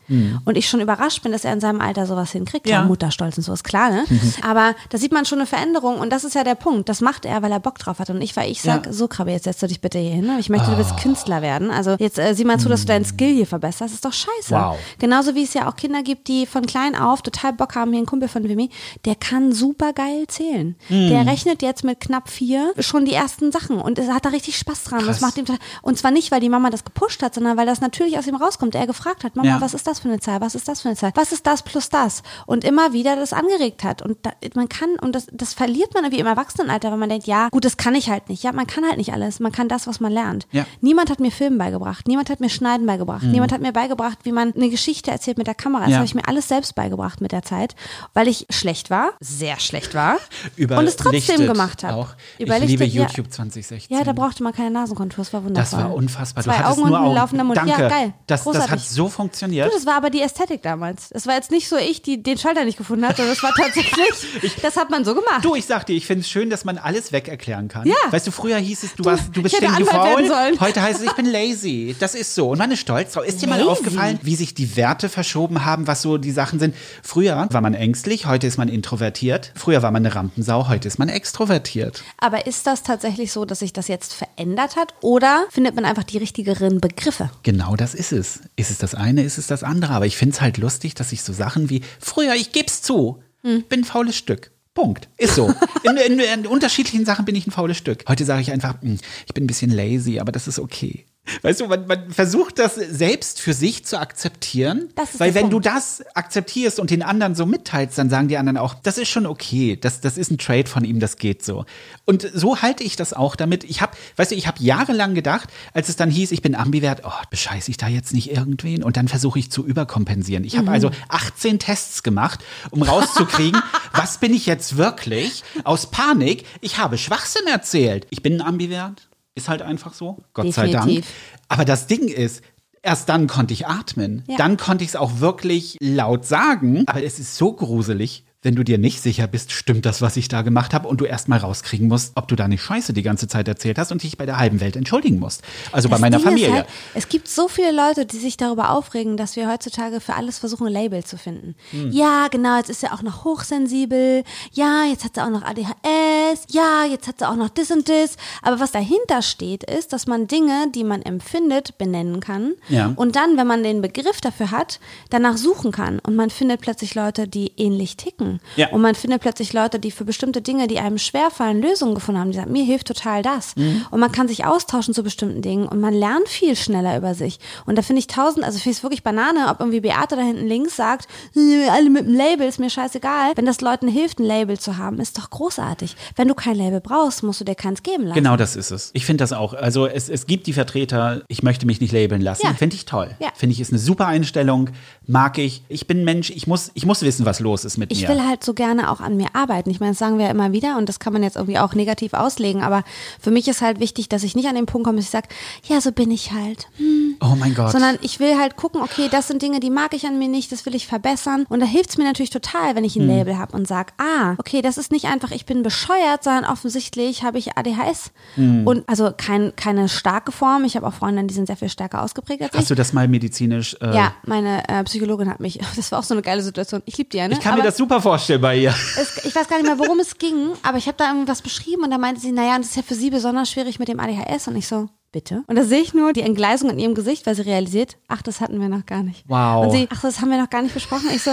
Und ich schon überrascht bin, dass er in seinem Alter sowas hinkriegt. Klar. Ja. Mutterstolz und so ist klar, ne? Aber da sieht man schon eine Veränderung und das ist ja der Punkt. Das macht er, weil er Bock drauf hat. Und ich, weil ich sag, Ja. so Krabbe, jetzt setzt du dich bitte hier hin. Ich möchte, du willst Künstler werden. Also jetzt äh, sieh mal zu, dass du deinen Skill hier verbesserst. Das ist doch scheiße. Wow. Genauso wie es ja auch Kinder gibt, die von klein auf total Bock haben. Hier ein Kumpel von Wimmy, der kann super geil zählen. Der rechnet jetzt mit knapp vier schon die ersten Sachen und er hat da richtig Spaß dran. Das macht ihm und zwar nicht, weil die Mama das gepusht hat, sondern weil das natürlich aus ihm rauskommt. Er gefragt hat, Mama, Ja. was ist das für eine Zahl? Was ist das für eine Zahl? Was ist das plus das? Und immer wieder das angeregt hat. Und da, man kann, und das, das verliert man irgendwie im Erwachsenenalter, wenn man denkt, ja, gut, das kann ich halt nicht. Ja, man kann halt nicht alles. Man kann das, was man lernt. Ja. Niemand hat mir Filmen beigebracht. Niemand hat mir Schneiden beigebracht. Niemand hat mir beigebracht, wie man eine Geschichte erzählt mit der Kamera. Das Mhm. Ja. habe ich mir alles selbst beigebracht mit der Zeit, weil ich schlecht war, sehr schlecht war und es trotzdem gemacht habe. Auch. Ich liebe YouTube 2016. Ja, da brauchte man keine Nasenkontur. Das war wunderbar. das war unfassbar. Zwei du hattest Augen und nur ein laufender Mund. Danke. Ja, geil. Das, das hat so funktioniert. Du, das war aber die Ästhetik damals. Das war jetzt nicht so ich, die den Schalter nicht gefunden hat, sondern das war tatsächlich, das hat man so gemacht. Du, ich sag dir, ich finde es schön, dass man alles weg erklären kann. Ja. Weißt du, früher hieß es, du, warst, du bist ich Anwalt faul. Heute heißt es, ich bin lazy. Das ist so. Und man ist stolz drauf. Ist dir mal mal aufgefallen, wie sich die Werte verschoben haben, was so die Sachen sind? Früher war man ängstlich, heute ist man introvertiert. Früher war man eine Rampensau, heute ist man extrovertiert. Aber ist das tatsächlich so, dass sich das jetzt verändert hat? Oder findet man einfach die richtigeren Begriffe? Genau das ist es. Ist es das eine, ist es das andere. Aber ich finde es halt lustig, dass ich so Sachen wie, früher, ich geb's zu, bin ein faules Stück. Punkt. Ist so. In, in, in unterschiedlichen Sachen bin ich ein faules Stück. Heute sage ich einfach, "Hm, ich bin ein bisschen lazy, aber das ist okay. Weißt du, man, man versucht das selbst für sich zu akzeptieren. Weil wenn du Punkt. das akzeptierst und den anderen so mitteilst, dann sagen die anderen auch, das ist schon okay. Das, das ist ein Trade von ihm, das geht so. Und so halte ich das auch damit. Ich habe, weißt du, ich habe jahrelang gedacht, als es dann hieß, ich bin ambivert, oh, bescheiße ich da jetzt nicht irgendwen? Und dann versuche ich zu überkompensieren. Ich habe also 18 Tests gemacht, um rauszukriegen, was bin ich jetzt wirklich? Aus Panik, ich habe Schwachsinn erzählt. Ich bin ein ambivert. Ist halt einfach so. Gott sei Dank. Definitiv. Aber das Ding ist, erst dann konnte ich atmen. Ja. Dann konnte ich es auch wirklich laut sagen. Aber es ist so gruselig, wenn du dir nicht sicher bist, stimmt das, was ich da gemacht habe, und du erst mal rauskriegen musst, ob du da nicht Scheiße die ganze Zeit erzählt hast und dich bei der halben Welt entschuldigen musst. Also bei Das meiner Ding Familie. Halt, es gibt so viele Leute, die sich darüber aufregen, dass wir heutzutage für alles versuchen, ein Label zu finden. Hm. Ja, genau, jetzt ist sie auch noch hochsensibel. Ja, jetzt hat sie auch noch ADHS. Ja, jetzt hat sie auch noch das und das. Aber was dahinter steht, ist, dass man Dinge, die man empfindet, benennen kann. Ja. Und dann, wenn man den Begriff dafür hat, danach suchen kann. Und man findet plötzlich Leute, die ähnlich ticken. Ja. Und man findet plötzlich Leute, die für bestimmte Dinge, die einem schwerfallen, Lösungen gefunden haben. Die sagen, mir hilft total das. Mhm. Und man kann sich austauschen zu bestimmten Dingen und man lernt viel schneller über sich. Und da finde ich tausend, also finde ich es wirklich Banane, ob irgendwie Beate da hinten links sagt, "Äh, alle mit einem Label, ist mir scheißegal. Wenn das Leuten hilft, ein Label zu haben, ist doch großartig. Wenn du kein Label brauchst, musst du dir keins geben lassen. Genau das ist es. Ich finde das auch. Also es, es gibt die Vertreter, ich möchte mich nicht labeln lassen. Ja. Finde ich toll. Ja. Finde ich ist eine super Einstellung. Mag ich. Ich bin Mensch, ich muss, ich muss wissen, was los ist mit Ich mir. Will halt so gerne auch an mir arbeiten. Ich meine, das sagen wir ja immer wieder und das kann man jetzt irgendwie auch negativ auslegen, aber für mich ist halt wichtig, dass ich nicht an den Punkt komme, dass ich sage, ja, so bin ich halt. Hm. oh mein Gott. Sondern ich will halt gucken, okay, das sind Dinge, die mag ich an mir nicht, das will ich verbessern. Und da hilft es mir natürlich total, wenn ich ein Label habe und sage, ah, okay, das ist nicht einfach, ich bin bescheuert, sondern offensichtlich habe ich ADHS. Und also kein, keine starke Form. Ich habe auch Freundinnen, die sind sehr viel stärker ausgeprägt als ich. Hast du das mal medizinisch? Äh, ja, meine äh, Psychologin hat mich, das war auch so eine geile Situation. Ich liebe die ja, ne? Ich kann mir Aber- das super vorstellen bei ihr. es, ich weiß gar nicht mehr, worum es ging, aber ich habe da irgendwas beschrieben und da meinte sie, naja, das ist ja für sie besonders schwierig mit dem ADHS und ich so, bitte? Und da sehe ich nur die Entgleisung in ihrem Gesicht, weil sie realisiert, ach, das hatten wir noch gar nicht. Wow. Und sie, ach, das haben wir noch gar nicht besprochen. Ich so,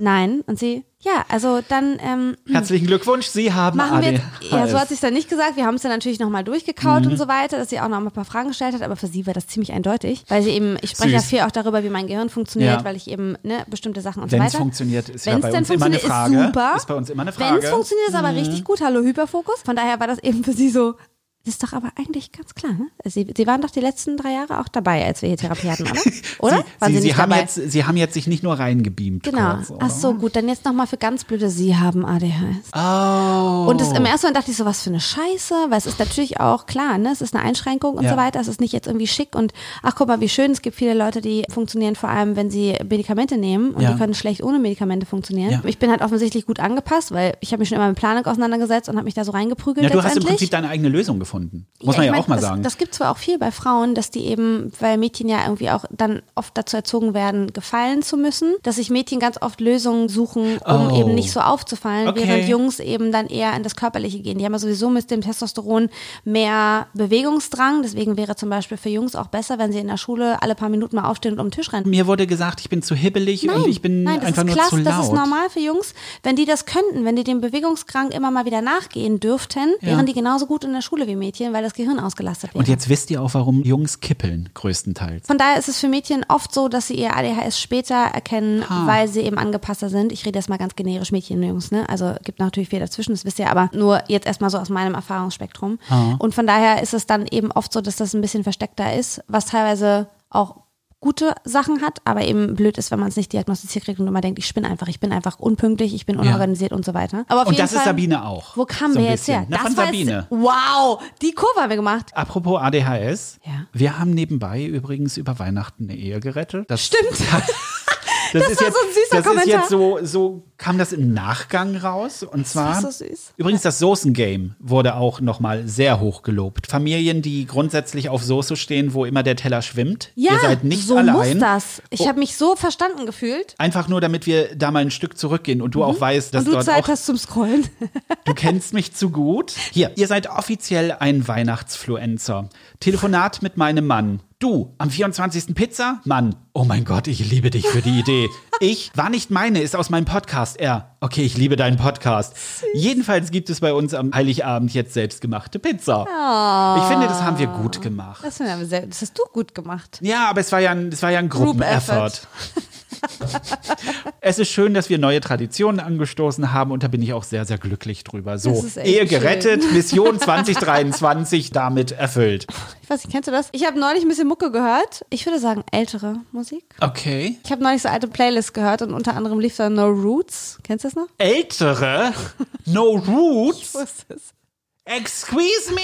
nein. Und sie, ja, also dann ähm, Herzlichen Glückwunsch, Sie haben machen wir, ADHS. ja, so hat sie es dann nicht gesagt. Wir haben es dann natürlich nochmal durchgekaut Mhm. und so weiter, dass sie auch noch mal ein paar Fragen gestellt hat, aber für sie war das ziemlich eindeutig, weil sie eben, ich spreche ja viel auch darüber, wie mein Gehirn funktioniert, Ja. weil ich eben, ne, bestimmte Sachen und Wenn so es weiter. funktioniert, ist ja Wenn's bei denn uns immer eine funktioniert, Frage. Ist, super. Ist bei uns immer eine Wenn Frage. es funktioniert, ist Mhm. aber richtig gut. Hallo Hyperfokus. Von daher war das eben für sie so. Das ist doch aber eigentlich ganz klar, ne? Sie, sie waren doch die letzten drei Jahre auch dabei, als wir hier Therapie hatten, oder? Oder? Sie, waren Sie, sie, haben dabei? jetzt, Sie haben jetzt sich nicht nur reingebeamt. Genau. Kurz? Ach so, gut. Dann jetzt nochmal für ganz blöde, Sie haben ADHS. Oh. Und das, im ersten Moment dachte ich so, was für eine Scheiße, weil es ist natürlich auch klar, ne, es ist eine Einschränkung und Ja. so weiter, es ist nicht jetzt irgendwie schick und ach guck mal, wie schön, es gibt viele Leute, die funktionieren vor allem, wenn sie Medikamente nehmen und Ja. die können schlecht ohne Medikamente funktionieren. Ja. Ich bin halt offensichtlich gut angepasst, weil ich habe mich schon immer mit Planung auseinandergesetzt und habe mich da so reingeprügelt ja, du hast im. Prinzip deine eigene Lösung gefunden. Muss man ja, mein, auch mal das, sagen. Das gibt zwar auch viel bei Frauen, dass die eben, weil Mädchen ja irgendwie auch dann oft dazu erzogen werden, gefallen zu müssen, dass sich Mädchen ganz oft Lösungen suchen, um Oh. eben nicht so aufzufallen, Okay. während Jungs eben dann eher in das Körperliche gehen. Die haben ja sowieso mit dem Testosteron mehr Bewegungsdrang, deswegen wäre zum Beispiel für Jungs auch besser, wenn sie in der Schule alle paar Minuten mal aufstehen und um den Tisch rennen. Mir wurde gesagt, ich bin zu hibbelig und ich bin Nein, einfach nur klasse, zu laut. das ist normal für Jungs. Wenn die das könnten, wenn die dem Bewegungsdrang immer mal wieder nachgehen dürften, Ja. wären die genauso gut in der Schule wie Mädchen, weil das Gehirn ausgelastet wäre. Und jetzt wisst ihr auch, warum Jungs kippeln, größtenteils. Von daher ist es für Mädchen oft so, dass sie ihr ADHS später erkennen, Ah. weil sie eben angepasster sind. Ich rede jetzt mal ganz generisch Mädchen und Jungs, ne? Also gibt natürlich viel dazwischen, das wisst ihr, aber nur jetzt erstmal so aus meinem Erfahrungsspektrum. Ah. Und von daher ist es dann eben oft so, dass das ein bisschen versteckter ist, was teilweise auch gute Sachen hat, aber eben blöd ist, wenn man es nicht diagnostiziert kriegt und immer denkt, ich spinne einfach, ich bin einfach unpünktlich, ich bin unorganisiert und so weiter. Aber auf Und das ist Fall, Sabine auch. Wo kamen So wir jetzt her? Na, das von Sabine. Jetzt, wow, die Kurve haben wir gemacht. Apropos ADHS. Ja. Wir haben nebenbei übrigens über Weihnachten eine Ehe gerettet. Das Stimmt. Das, Das ist war jetzt, so ein süßer das ist Kommentar. jetzt so, so kam das im Nachgang raus. Und zwar, so süß. übrigens das Soßen-Game wurde auch nochmal sehr hoch gelobt. Familien, die grundsätzlich auf Soße stehen, wo immer der Teller schwimmt. Ja, Ihr seid nicht so allein. muss das. Ich Oh. habe mich so verstanden gefühlt. Einfach nur, damit wir da mal ein Stück zurückgehen und du auch weißt, dass Mhm. Und du dort Zeit auch hast zum Scrollen. Du kennst mich zu gut. Hier, ihr seid offiziell ein Weihnachtsfluencer. Telefonat mit meinem Mann. Du, am 24. Pizza? Mann, oh mein Gott, ich liebe dich für die Idee. Ich, war nicht meine, ist aus meinem Podcast. Er, okay, ich liebe deinen Podcast. Jedenfalls gibt es bei uns am Heiligabend jetzt selbstgemachte Pizza. Ich finde, das haben wir gut gemacht. Das, wir sehr- das hast du gut gemacht. Ja, aber es war ja ein, es war ja ein Group Gruppeneffort. effort. es ist schön, dass wir neue Traditionen angestoßen haben und da bin ich auch sehr, sehr glücklich drüber. So, Ehe schön. gerettet, Mission 2023 damit erfüllt. Ich weiß nicht, kennst du das? Ich habe neulich ein bisschen Mucke gehört. Ich würde sagen ältere Musik. Okay. Ich habe neulich so alte Playlists gehört und unter anderem lief da No Roots. Kennst du das noch? Ältere? No Roots? Was ist das? Excuse me?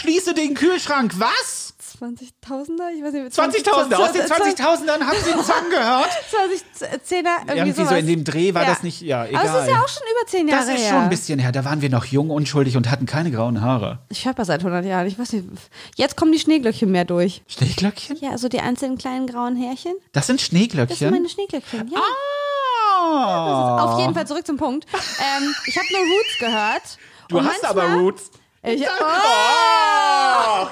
Schließe den Kühlschrank. Was? 20.000er? Ich weiß nicht. 20.000. Aus den 20.000ern haben Sie einen Song gehört? 2010er, irgendwie, Irgendwie sowas. so in dem Dreh war Ja. das nicht, ja, Aber es ist egal. ja auch schon über 10 Jahre Das ist her. schon ein bisschen her. Da waren wir noch jung, unschuldig und hatten keine grauen Haare. Ich höre seit 100 Jahren. Ich weiß nicht. Jetzt kommen die Schneeglöckchen mehr durch. Schneeglöckchen? Ja, also die einzelnen kleinen grauen Härchen. Das sind Das Schneeglöckchen. sind meine Schneeglöckchen. Ja. Ah. Auf jeden Fall zurück zum Punkt. Ähm, ich habe nur Roots gehört. Du hast manchmal- aber Roots. Ich, oh, Oh.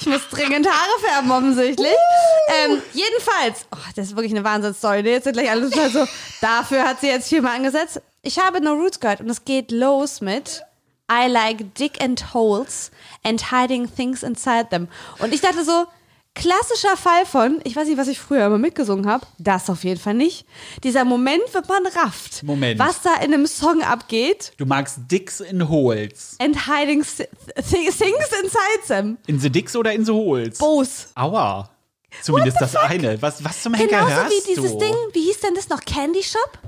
Ich muss dringend Haare färben, offensichtlich. Ähm, jedenfalls, oh, das ist wirklich eine Wahnsinnsstory. Jetzt sind gleich alle total so, dafür hat sie jetzt viermal angesetzt. Ich habe No Roots gehört und es geht los mit I like dick and holes and hiding things inside them. Und ich dachte so, klassischer Fall von, ich weiß nicht, was ich früher immer mitgesungen habe, das auf jeden Fall nicht. Dieser Moment, wenn man rafft, Moment. was da in einem Song abgeht Du magst Dicks in Holes. and hiding th th things inside them. In the Dicks oder in the Holes? Bose. Aua. Zumindest das eine. Was, was zum Henker Genauso hörst wie dieses du? Ding, wie hieß denn das noch? Candy Shop?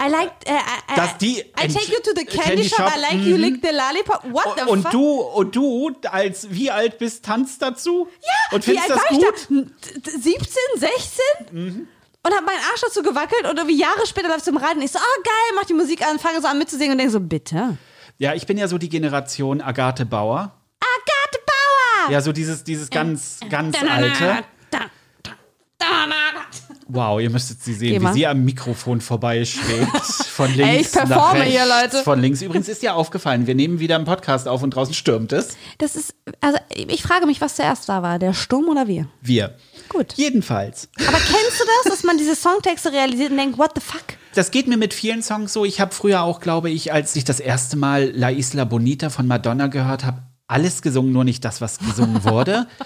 I like, äh, I, Dass die I take you to the Candy candy, shop, Shop, I like you mhm. lick the lollipop. What the Und fuck? du, und du, als wie alt bist, tanzt dazu? ja, Und wie alt das war gut? ich da? N- d- 17, 16? Und hab meinen Arsch dazu gewackelt und irgendwie Jahre später läuft im Radio und ich so, ah geil, mach die Musik an, fange so an mitzusingen und denke so, bitte. Ja, ich bin ja so die Generation Agathe Bauer. Agathe Bauer! Ja, so dieses, dieses ganz, ganz alte. Wow, ihr müsstet sie sehen, wie sie am Mikrofon vorbeischwebt. Von links Ey, ich nach performe rechts. hier, Leute. Von links. Übrigens ist dir aufgefallen, wir nehmen wieder einen Podcast auf und draußen stürmt es. Das ist, also ich frage mich, was zuerst da war, der Sturm oder wir? Wir. Gut. Jedenfalls. Aber kennst du das, dass man diese Songtexte realisiert und denkt, what the fuck? Das geht mir mit vielen Songs so. Ich habe früher auch, glaube ich, als ich das erste Mal La Isla Bonita von Madonna gehört habe, alles gesungen, nur nicht das, was gesungen wurde.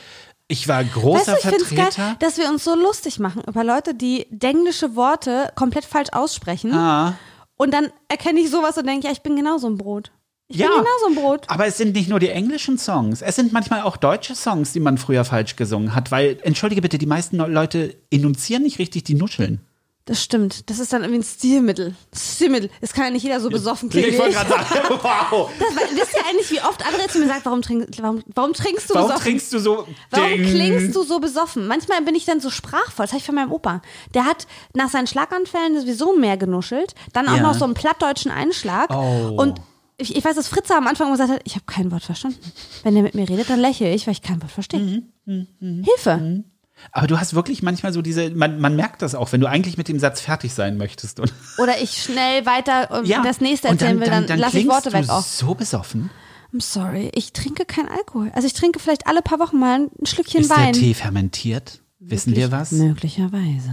Ich war Weißt du, großer ich finde es geil, Vertreter. dass wir uns so lustig machen über Leute, die englische Worte komplett falsch aussprechen. Ah. Und dann erkenne ich sowas und denke, ja, ich bin genauso ein Brot. Ich Ja. bin genauso ein Brot. Aber es sind nicht nur die englischen Songs, es sind manchmal auch deutsche Songs, die man früher falsch gesungen hat, weil, entschuldige bitte, die meisten Leute enunzieren nicht richtig die Nuscheln. Das stimmt. Das ist dann irgendwie ein Stilmittel. Stilmittel. Es kann ja nicht jeder so besoffen klingen. Ich wollte gerade sagen, wow. Das, weil- wisst ihr eigentlich, wie oft André zu mir sagt, warum, trink, warum, warum trinkst du Warum besoffen? trinkst du so Warum Ding? klingst du so besoffen? Manchmal bin ich dann so sprachvoll. Das habe ich von meinem Opa. Der hat nach seinen Schlaganfällen sowieso mehr genuschelt. Dann auch Ja. noch so einen plattdeutschen Einschlag. Oh. Und ich, ich weiß, dass Fritze am Anfang immer gesagt hat, ich habe kein Wort verstanden. Wenn der mit mir redet, dann lächle ich, weil ich kein Wort verstehe. Mhm, Hilfe. Aber du hast wirklich manchmal so diese, man, man merkt das auch, wenn du eigentlich mit dem Satz fertig sein möchtest. Und, Oder ich schnell weiter und das nächste erzählen will, dann, lasse ich Worte weg du auch. so besoffen. I'm sorry, ich trinke kein Alkohol. Also ich trinke vielleicht alle paar Wochen mal ein Schlückchen Ist Wein. der Tee fermentiert? Wissen wir was? Möglicherweise.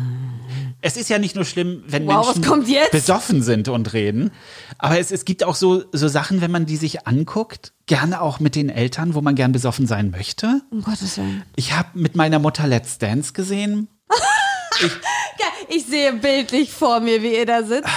Es ist ja nicht nur schlimm, wenn Wow, Menschen besoffen sind und reden. Aber es, es gibt auch so, so Sachen, wenn man die sich anguckt, gerne auch mit den Eltern, wo man gern besoffen sein möchte. Um Gottes Willen. Ich habe mit meiner Mutter Let's Dance gesehen. Geil. Ich sehe bildlich vor mir, wie ihr da sitzt.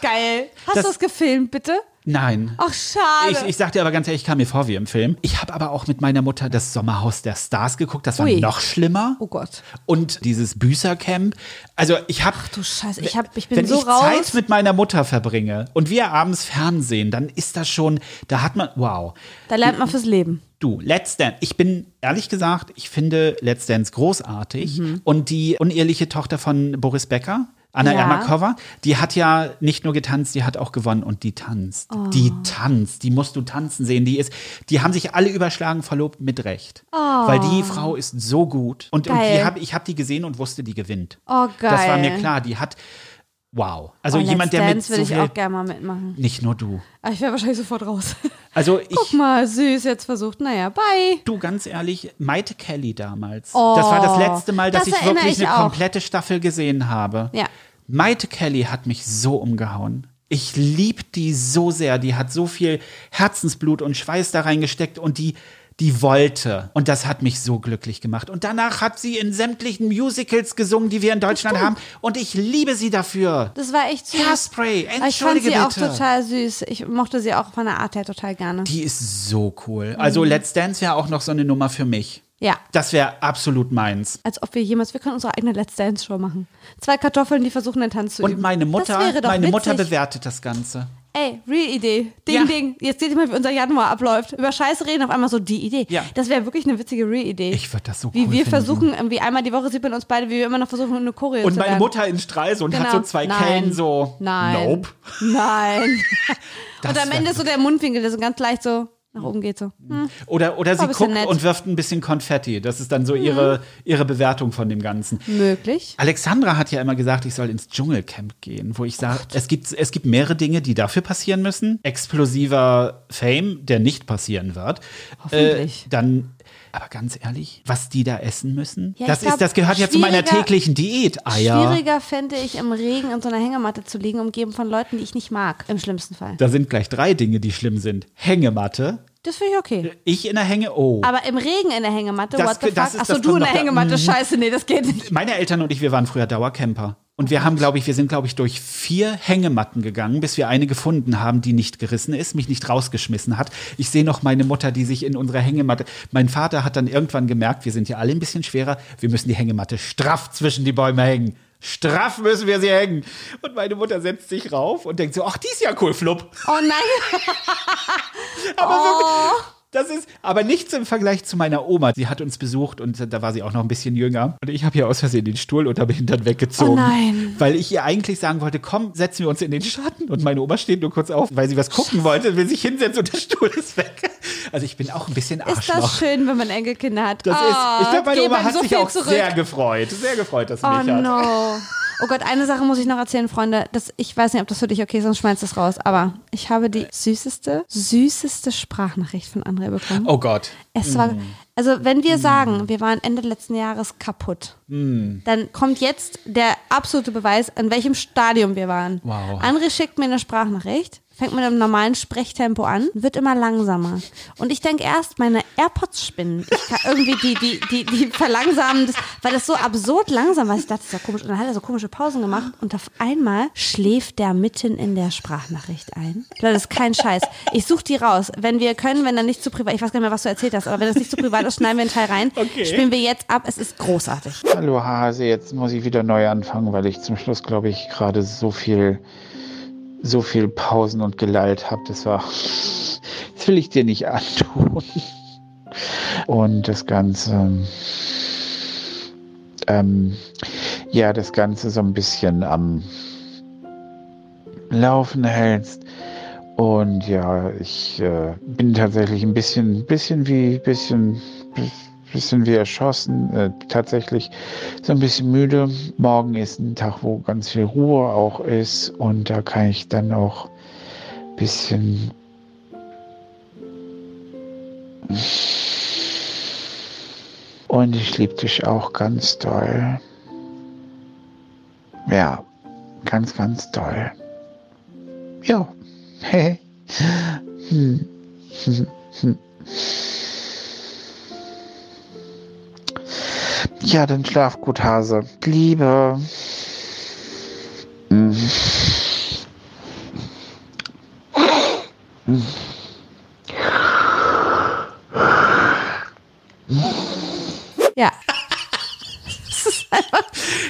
Geil. Hast du das gefilmt, bitte? Nein. Ach, schade. Ich, ich sag dir aber ganz ehrlich, ich kam mir vor wie im Film. Ich habe aber auch mit meiner Mutter das Sommerhaus der Stars geguckt. Das war Ui. noch schlimmer. oh Gott. Und dieses Büßercamp. Also ich habe. Du Scheiße, ich, hab, ich bin Wenn so ich raus. Zeit mit meiner Mutter verbringe und wir abends Fernsehen, dann ist das schon, da hat man, wow. da lernt man fürs Leben. Du, Let's Dance. Ich bin ehrlich gesagt, ich finde Let's Dance großartig. Mhm. Und die uneheliche Tochter von Boris Becker, Anna Ja. Ermakova, die hat ja nicht nur getanzt, die hat auch gewonnen und die tanzt. Die Oh. tanzt, die musst du tanzen sehen. Die ist, die haben sich alle überschlagen, verlobt mit Recht. Weil die Frau ist so gut. Und, und Oh. Die hab, ich habe die gesehen und wusste, die gewinnt. Oh, geil. Das war mir klar. Die hat, wow. Also oh, jemand, Let's der mit Dance so ich auch gerne mal mitmachen. nicht nur du. Aber ich wäre wahrscheinlich sofort raus. Also ich, Guck mal, süß, jetzt versucht. Naja, bye. Du, ganz ehrlich, Maite Kelly damals. Oh, das war das letzte Mal, dass das ich wirklich ich eine auch. komplette Staffel gesehen habe. Ja. Maite Kelly hat mich so umgehauen. Ich lieb die so sehr. Die hat so viel Herzensblut und Schweiß da reingesteckt und die, die wollte. Und das hat mich so glücklich gemacht. Und danach hat sie in sämtlichen Musicals gesungen, die wir in Deutschland haben. Und ich liebe sie dafür. Das war echt süß. Hairspray, Aber ich fand entschuldige sie auch bitte. total süß. Ich mochte sie auch von der Art her total gerne. Die ist so cool. Also Let's Dance wäre auch noch so eine Nummer für mich. Ja. Das wäre absolut meins. Als ob wir jemals, wir können unsere eigene Let's Dance Show machen. Zwei Kartoffeln, die versuchen den Tanz zu üben. Und meine Mutter, meine Mutter witzig. bewertet das Ganze. Ey, real Idee. Ding, Ja. ding. Jetzt seht ihr mal, wie unser Januar abläuft. Über Scheiße reden, auf einmal so die Idee. Ja. Das wäre wirklich eine witzige real Idee. Ich würde das so Wie cool wir finden. versuchen, irgendwie einmal die Woche sieht man uns beide, wie wir immer noch versuchen, eine Choreo Und zu meine lernen. Mutter in Stralsund hat Genau. so zwei Nein. Kellen so. Nein. Nope. Nein. Und am Ende so der Mundwinkel, der so ganz leicht so nach oben geht. So. Hm. Oder, oder sie guckt nett. Mhm. und wirft ein bisschen Konfetti. Das ist dann so ihre, ihre Bewertung von dem Ganzen. Möglich. Alexandra hat ja immer gesagt, ich soll ins Dschungelcamp gehen, wo ich sage, es gibt, es gibt mehrere Dinge, die dafür passieren müssen. Explosiver Fame, der nicht passieren wird. Hoffentlich. Äh, dann, aber ganz ehrlich, was die da essen müssen, Ja, das, glaub, ist, das gehört ja zu meiner täglichen Diät. Eier. Schwieriger fände ich, im Regen in so einer Hängematte zu liegen, umgeben von Leuten, die ich nicht mag. Im schlimmsten Fall. Da sind gleich drei Dinge, die schlimm sind. Hängematte. Das finde ich okay. Ich in der Hänge, oh. Aber im Regen in der Hängematte, Das- what the das fuck? ist- Achso, du in der noch da- Hängematte, Mhm. scheiße, nee, das geht nicht. Meine Eltern und ich, wir waren früher Dauercamper. Und wir haben, glaube ich, wir sind, glaube ich, durch vier Hängematten gegangen, bis wir eine gefunden haben, die nicht gerissen ist, mich nicht rausgeschmissen hat. Ich sehe noch meine Mutter, die sich in unserer Hängematte. Mein Vater hat dann irgendwann gemerkt, wir sind ja alle ein bisschen schwerer, wir müssen die Hängematte straff zwischen die Bäume hängen. Straff müssen wir sie hängen. Und meine Mutter setzt sich rauf und denkt so, ach, die ist ja cool, Flupp. Oh nein. Aber Oh. wirklich, das ist aber nichts im Vergleich zu meiner Oma. Sie hat uns besucht und da war sie auch noch ein bisschen jünger. Und ich habe ihr aus Versehen den Stuhl unterm Hintern weggezogen. Oh nein. Weil ich ihr eigentlich sagen wollte, komm, setzen wir uns in den Schatten. Und meine Oma steht nur kurz auf, weil sie was gucken wollte, will sich hinsetzen und der Stuhl ist weg. Also ich bin auch ein bisschen Ist Arschloch. das schön, wenn man Enkelkinder hat? Das oh, ist, ich glaube, meine gib Oma hat so sich auch zurück. sehr gefreut. Sehr gefreut, dass sie Oh mich hat. no. Oh Gott, eine Sache muss ich noch erzählen, Freunde. Das, ich weiß nicht, ob das für dich okay ist, sonst schmeißt es raus. Aber ich habe die süßeste, süßeste Sprachnachricht von André bekommen. Oh Gott. Es war, also wenn wir sagen, wir waren Ende letzten Jahres kaputt, dann kommt jetzt der absolute Beweis, an welchem Stadium wir waren. Wow. André schickt mir eine Sprachnachricht, fängt mit einem normalen Sprechtempo an, wird immer langsamer. Und ich denke erst, meine AirPods spinnen. Ich kann irgendwie die, die, die, die verlangsamen, das, weil das so absurd langsam war. Ich dachte, das ist ja komisch. Und dann hat er so komische Pausen gemacht und auf einmal schläft der mitten in der Sprachnachricht ein. Das ist kein Scheiß. Ich suche die raus. Wenn wir können, wenn dann nicht zu privat, ich weiß gar nicht mehr, was du erzählt hast, aber wenn das nicht zu privat ist, schneiden wir einen Teil rein. Okay. Spielen wir jetzt ab. Es ist großartig. Hallo Hase, jetzt muss ich wieder neu anfangen, weil ich zum Schluss, glaube ich, gerade so viel, so viel Pausen und gelallt habe. Das war, das will ich dir nicht antun. Und das Ganze, ähm, ja, das Ganze so ein bisschen am Laufen hältst. Und ja, ich äh, bin tatsächlich ein bisschen, bisschen wie, bisschen, bisschen wie erschossen. Äh, tatsächlich so ein bisschen müde. Morgen ist ein Tag, wo ganz viel Ruhe auch ist. Und da kann ich dann auch ein bisschen Und ich liebe dich auch ganz doll. Ja, ganz, ganz doll. Ja. Hey. Hm. Ja, dann schlaf gut, Hase. Liebe. Ja.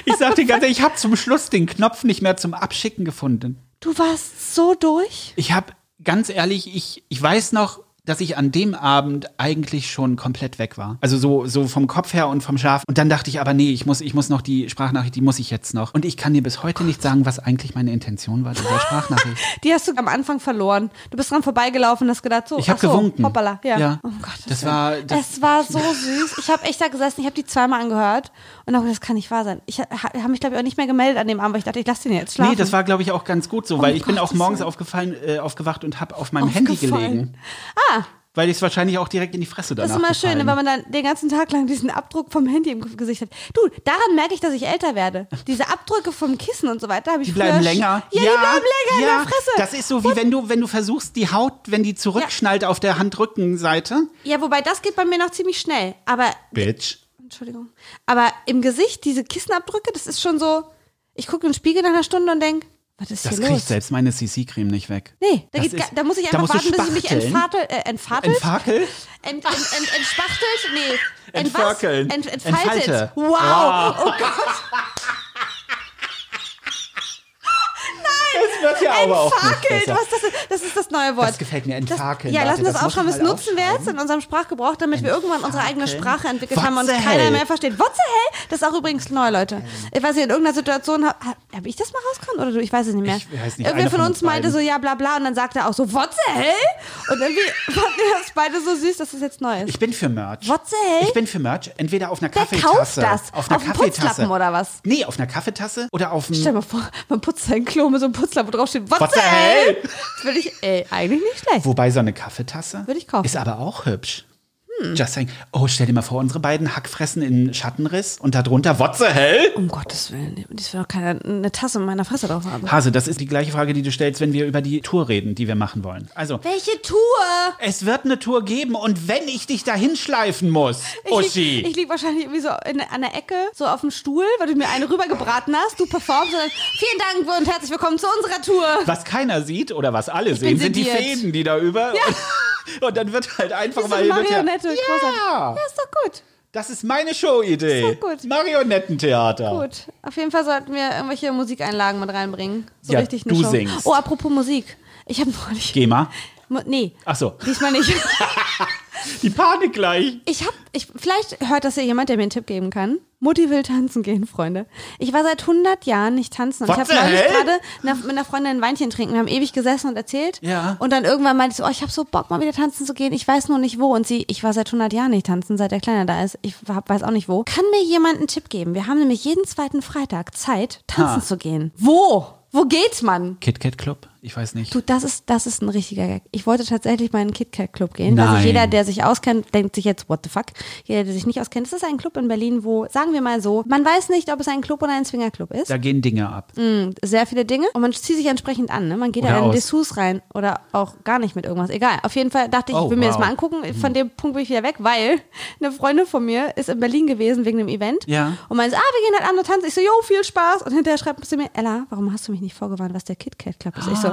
Ich sag dir ganz ehrlich, ich habe zum Schluss den Knopf nicht mehr zum Abschicken gefunden. Du warst so durch. Ich habe, ganz ehrlich, ich, ich weiß noch, dass ich an dem Abend eigentlich schon komplett weg war. Also so, so vom Kopf her und vom Schlaf. Und dann dachte ich aber, nee, ich muss, ich muss noch die Sprachnachricht, die muss ich jetzt noch. Und ich kann dir bis heute nicht sagen, was eigentlich meine Intention war dieser Sprachnachricht. Die hast du am Anfang verloren. Du bist dran vorbeigelaufen und hast gedacht, so, Ich hab so, gewunken. Hoppala. Ja. Ja. Oh Gott, Das war- das- es war so süß. Ich habe echt da gesessen, ich habe die zweimal angehört und dachte, das kann nicht wahr sein. Ich ha- habe mich, glaube ich, auch nicht mehr gemeldet an dem Abend, weil ich dachte, ich lasse den jetzt schlafen. Nee, das war, glaube ich, auch ganz gut so, weil Um ich bin auch morgens aufgefallen, äh, aufgewacht und habe auf meinem Handy gelegen. Ah, Weil ich es wahrscheinlich auch direkt in die Fresse danach das ist immer schön, gefallen. wenn man dann den ganzen Tag lang diesen Abdruck vom Handy im Gesicht hat. Du, daran merke ich, dass ich älter werde. Diese Abdrücke vom Kissen und so weiter habe ich Die bleiben länger. Ja, die bleiben länger in der Fresse. Das ist so wie wenn du, wenn du versuchst, die Haut, wenn die zurückschnallt auf der Handrückenseite. ja, wobei das geht bei mir noch ziemlich schnell. Aber Bitch. Entschuldigung. Aber im Gesicht, diese Kissenabdrücke, das ist schon so. Ich gucke in den Spiegel nach einer Stunde und denke, was ist Das kriegt selbst meine CC-Creme nicht weg. Nee, da, geht, ist- da muss ich einfach warten, bis ich mich entfatel, äh, entfatelt? Entfakel? Ent, ent, ent, entspachtelt? Nee. Ent. Ent, entfaltet. Entfalte. Wow. Wow. Oh Gott. Wird ja aber auch nicht Entfakelt. besser. Was das, ist, das ist das neue Wort. Das gefällt mir, entfakeln. Ja, lassen wir das, das aufschreiben. Das mal nutzen wir jetzt in unserem Sprachgebrauch, damit wir irgendwann unsere eigene. Sprache entwickelt What haben und keiner mehr versteht. What the hell? Das ist auch übrigens neu, Leute. Ich weiß nicht, in irgendeiner Situation, habe hab ich das mal rausgekommen oder du? Ich weiß es nicht mehr. Ich weiß nicht, Irgendwer von von uns uns meinte so, ja, bla bla, und dann sagte er auch so, what the hell? Und irgendwie fanden wir das beide so süß, dass es jetzt neu ist. Ich bin für Merch. What the hell? Ich bin für Merch. Entweder auf einer Wer Kaffeetasse. kauft das? Auf einer Auf Kaffeetasse. Putzlappen oder was? Nee, auf einer Kaffeetasse oder auf einem. Stell dir mal vor, man putzt sein Klo mit so einem Putzler, wo drauf steht, what, What the the hell? Das würde ich, ey, eigentlich nicht schlecht. Wobei so eine Kaffeetasse Würde ich kaufen. Ist aber auch hübsch. Just saying. Oh, stell dir mal vor, unsere beiden Hackfressen in Schattenriss und darunter What the hell? Um Gottes Willen, das will doch keiner eine Tasse in meiner Fresse drauf haben. Hase, das ist die gleiche Frage, die du stellst, wenn wir über die Tour reden, die wir machen wollen. Also, Welche Tour? es wird eine Tour geben und wenn ich dich dahin schleifen muss, Ich Uschi. lieg, ich lieg wahrscheinlich irgendwie so in, an der Ecke, so auf dem Stuhl, weil du mir eine rübergebraten hast, du performst und dann, vielen Dank und herzlich willkommen zu unserer Tour. was keiner sieht oder was alle bin sehen, sind die. Fäden, die da über. Und dann wird halt einfach mal. ja- Marionette, großartig. Ja, Ja, ist doch gut. das ist meine Showidee. Ist doch gut. Marionettentheater. Gut. Auf jeden Fall sollten wir irgendwelche Musikeinlagen mit reinbringen. So Ja, richtig eine du Show. singst. Oh, apropos Musik. Ich habe neulich. Geh mal. Nee, Ach so, diesmal nicht. die Panik gleich. Ich hab, ich, vielleicht hört das ja jemand, der mir einen Tipp geben kann. Mutti will tanzen gehen, Freunde. Ich war seit 100 Jahren nicht tanzen. Und What ich habe neulich gerade mit einer Freundin ein Weinchen trinken. Wir haben ewig gesessen und erzählt. Ja. Und dann irgendwann meinte ich so, oh, ich habe so Bock, mal wieder tanzen zu gehen. Ich weiß nur nicht wo. Und sie, ich war seit 100 Jahren nicht tanzen, seit der Kleine da ist. Ich weiß auch nicht wo. Kann mir jemand einen Tipp geben? Wir haben nämlich jeden zweiten Freitag Zeit, tanzen Ha. zu gehen. Wo? Wo geht's, Mann? KitKat Club? Ich weiß nicht. Du, das ist, das ist ein richtiger Gag. Ich wollte tatsächlich mal in den KitKat Club gehen. Also Nein. jeder, der sich auskennt, denkt sich jetzt, what the fuck? Jeder, der sich nicht auskennt, es ist ein Club in Berlin, wo, sagen wir mal so, man weiß nicht, ob es ein Club oder ein Swingerclub ist. Da gehen Dinge ab. Sehr viele Dinge. Und man zieht sich entsprechend an. Ne? Man geht Oder da in aus. Dessous rein oder auch gar nicht mit irgendwas. Egal. Auf jeden Fall dachte ich, Oh, ich will mir das wow. mal angucken. Von dem Punkt bin ich wieder weg, weil eine Freundin von mir ist in Berlin gewesen wegen dem Event. Ja. Und meinte, ah, wir gehen halt an und tanzen. Ich so, jo, viel Spaß. Und hinterher schreibt sie mir, Ella, warum hast du mich nicht vorgewarnt, was der KitKat Club ist? Ich so,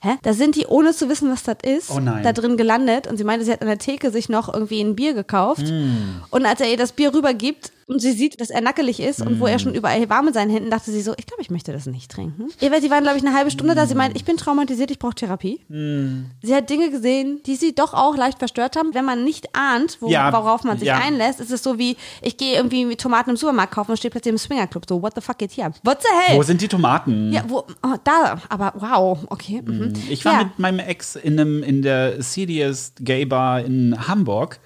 hä? Da sind die, ohne zu wissen, was das ist. Oh da drin gelandet. Und sie meinte, sie hat an der Theke sich noch irgendwie ein Bier gekauft. Hm. Und als er ihr das Bier rübergibt und sie sieht, dass er nackelig ist und Hm. wo er schon überall war mit seinen Händen, dachte sie so, ich glaube, ich möchte das nicht trinken. Ja, weil sie waren, glaube ich, eine halbe Stunde da. Sie Hm. meint, ich bin traumatisiert, ich brauche Therapie. Sie hat Dinge gesehen, die sie doch auch leicht verstört haben. Wenn man nicht ahnt, wo, Ja, worauf man sich ja. einlässt, ist es so wie, ich gehe irgendwie Tomaten im Supermarkt kaufen und stehe plötzlich im Swingerclub. So, what the fuck geht hier? ab? What the hell? Wo sind die Tomaten? ja, wo, oh, da, aber wow, okay. Mhm. Hm. Ich war ja. mit meinem Ex in, einem, in der Seediest Gay Bar in Hamburg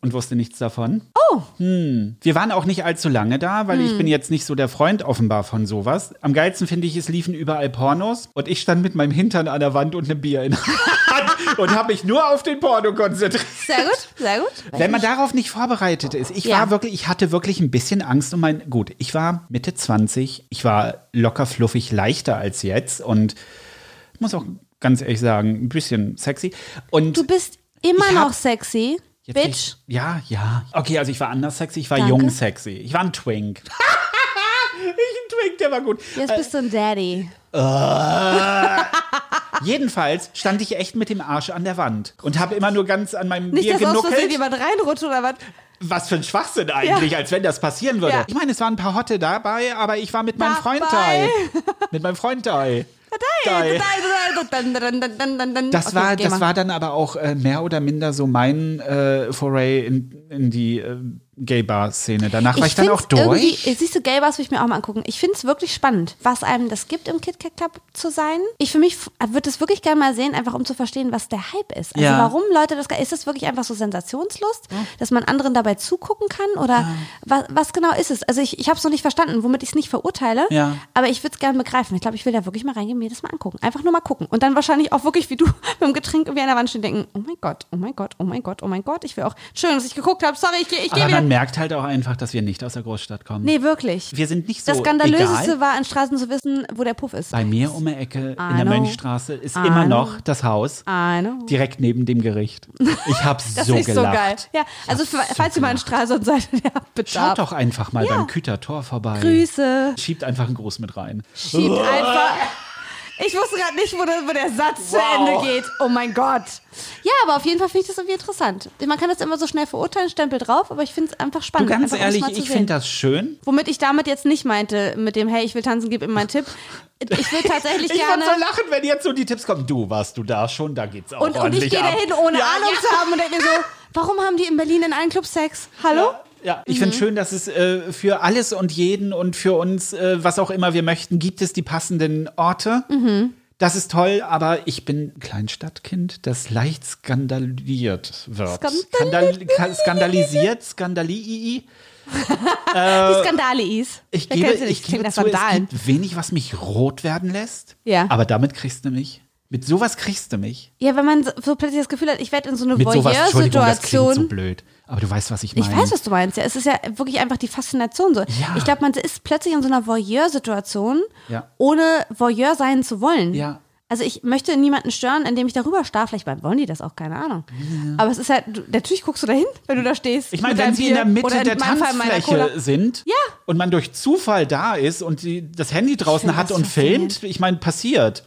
und wusste nichts davon. Oh, Hm. Wir waren auch nicht allzu lange da, weil Hm. ich bin jetzt nicht so der Freund offenbar von sowas. Am geilsten finde ich, es liefen überall Pornos und ich stand mit meinem Hintern an der Wand und einem Bier in der Hand und habe mich nur auf den Porno konzentriert. sehr gut, sehr gut. Wenn man darauf nicht vorbereitet ist. Ich Ja. war wirklich, ich hatte wirklich ein bisschen Angst um mein, gut, ich war Mitte 20, ich war locker fluffig leichter als jetzt und muss auch ganz ehrlich sagen, ein bisschen sexy. Und Du bist immer noch sexy, Bitch. Ich, ja, ja. Okay, also ich war anders sexy, ich war Danke. jung sexy. Ich war ein Twink. ich ein Twink, der war gut. Jetzt bist du ein Daddy. Jedenfalls stand ich echt mit dem Arsch an der Wand und habe immer nur ganz an meinem Nicht, Bier dass aus Versehen genuckelt. jemand reinrutscht oder was? Was für ein Schwachsinn eigentlich, Ja. als wenn das passieren würde. Ja. Ich meine, es waren ein paar Hotte dabei, aber ich war mit meinem Freund Dabei. Teil. Mit meinem Freund Teil. Das war, das war dann aber auch äh, mehr oder minder so mein äh, Foray in, in die äh, Gay-Bar-Szene. Danach war ich dann auch durch. Siehst du, Gay Bars will ich mir auch mal angucken. Ich finde es wirklich spannend, was einem das gibt, im Kit Kat Club zu sein. Ich für mich würde es wirklich gerne mal sehen, einfach um zu verstehen, was der Hype ist. Also Ja. warum Leute das, ist das wirklich einfach so Sensationslust, dass man anderen dabei zugucken kann oder was, was genau ist es? Also ich, ich habe es noch nicht verstanden, womit ich es nicht verurteile, Ja. aber ich würde es gerne begreifen. Ich glaube, ich will da wirklich mal reingehen, mir das mal angucken. Einfach nur mal gucken. Und dann wahrscheinlich auch wirklich wie du mit dem Getränk irgendwie an der Wand stehen denken, oh mein Gott, oh mein Gott, oh mein Gott, oh mein Gott, ich will auch, schön, dass ich geguckt habe, sorry, ich gehe ich geh wieder. Merkt halt auch einfach, dass wir nicht aus der Großstadt kommen. Nee, wirklich. Wir sind nicht so Das Skandalöseste egal. war, in Straßen zu wissen, wo der Puff ist. Bei mir um die Ecke in der know. Mönchstraße ist I immer know. noch das Haus direkt neben dem Gericht. Ich habe Das so ist gelacht. so geil. Ja, also hab so falls ihr mal in gelacht. Stralsund seid, ja, bitte. Schaut doch einfach mal Ja. beim Kütertor vorbei. Grüße. Schiebt einfach einen Gruß mit rein. Schiebt einfach. Ich wusste gerade nicht, wo der, wo der Satz zu Ende geht. Oh mein Gott. Ja, aber auf jeden Fall finde ich das irgendwie interessant. Man kann das immer so schnell verurteilen, Stempel drauf, aber ich finde es einfach Du spannend. ganz einfach, ehrlich, ich finde das schön. Womit ich damit jetzt nicht meinte, mit dem, hey, ich will tanzen, gib ihm meinen Tipp. Ich will tatsächlich Ich gerne. würde so lachen, wenn jetzt so die Tipps kommen. Du, warst du da schon? Da geht's auch Und, und ich ordentlich gehe ab. dahin, ohne Ja, Ahnung ja. zu haben und denke mir so, warum haben die in Berlin in allen Clubs Sex? Hallo? Ja, ich Mhm. finde schön, dass es äh, für alles und jeden und für uns, äh, was auch immer wir möchten, gibt es die passenden Orte. Mhm. Das ist toll, aber ich bin Kleinstadtkind, das leicht skandaliert wird. Skandal ka- skandalisiert, skandalii. Die Skandale-Is. Ich gebe, ich gebe zu, es gibt wenig, was mich rot werden lässt. Ja. Aber damit kriegst du mich. Mit sowas kriegst du mich. Ja, wenn man so plötzlich das Gefühl hat, ich werde in so eine klingt so Voyeur-Situation. blöd. Aber du weißt, was ich meine. ich weiß, was du meinst. Ja, es ist ja wirklich einfach die Faszination so. Ja. Ich glaube, man ist plötzlich in so einer Voyeur-Situation, Ja. ohne Voyeur sein zu wollen. Ja. Also ich möchte niemanden stören, indem ich darüber starr. Vielleicht wollen die das auch, keine Ahnung. Aber es ist halt, du, natürlich guckst du dahin, wenn du da stehst. Ich meine, wenn sie in der Mitte der in Cola. Tanzfläche sind Ja. und man durch Zufall da ist und die, das Handy draußen hat und filmt, ich meine, passiert.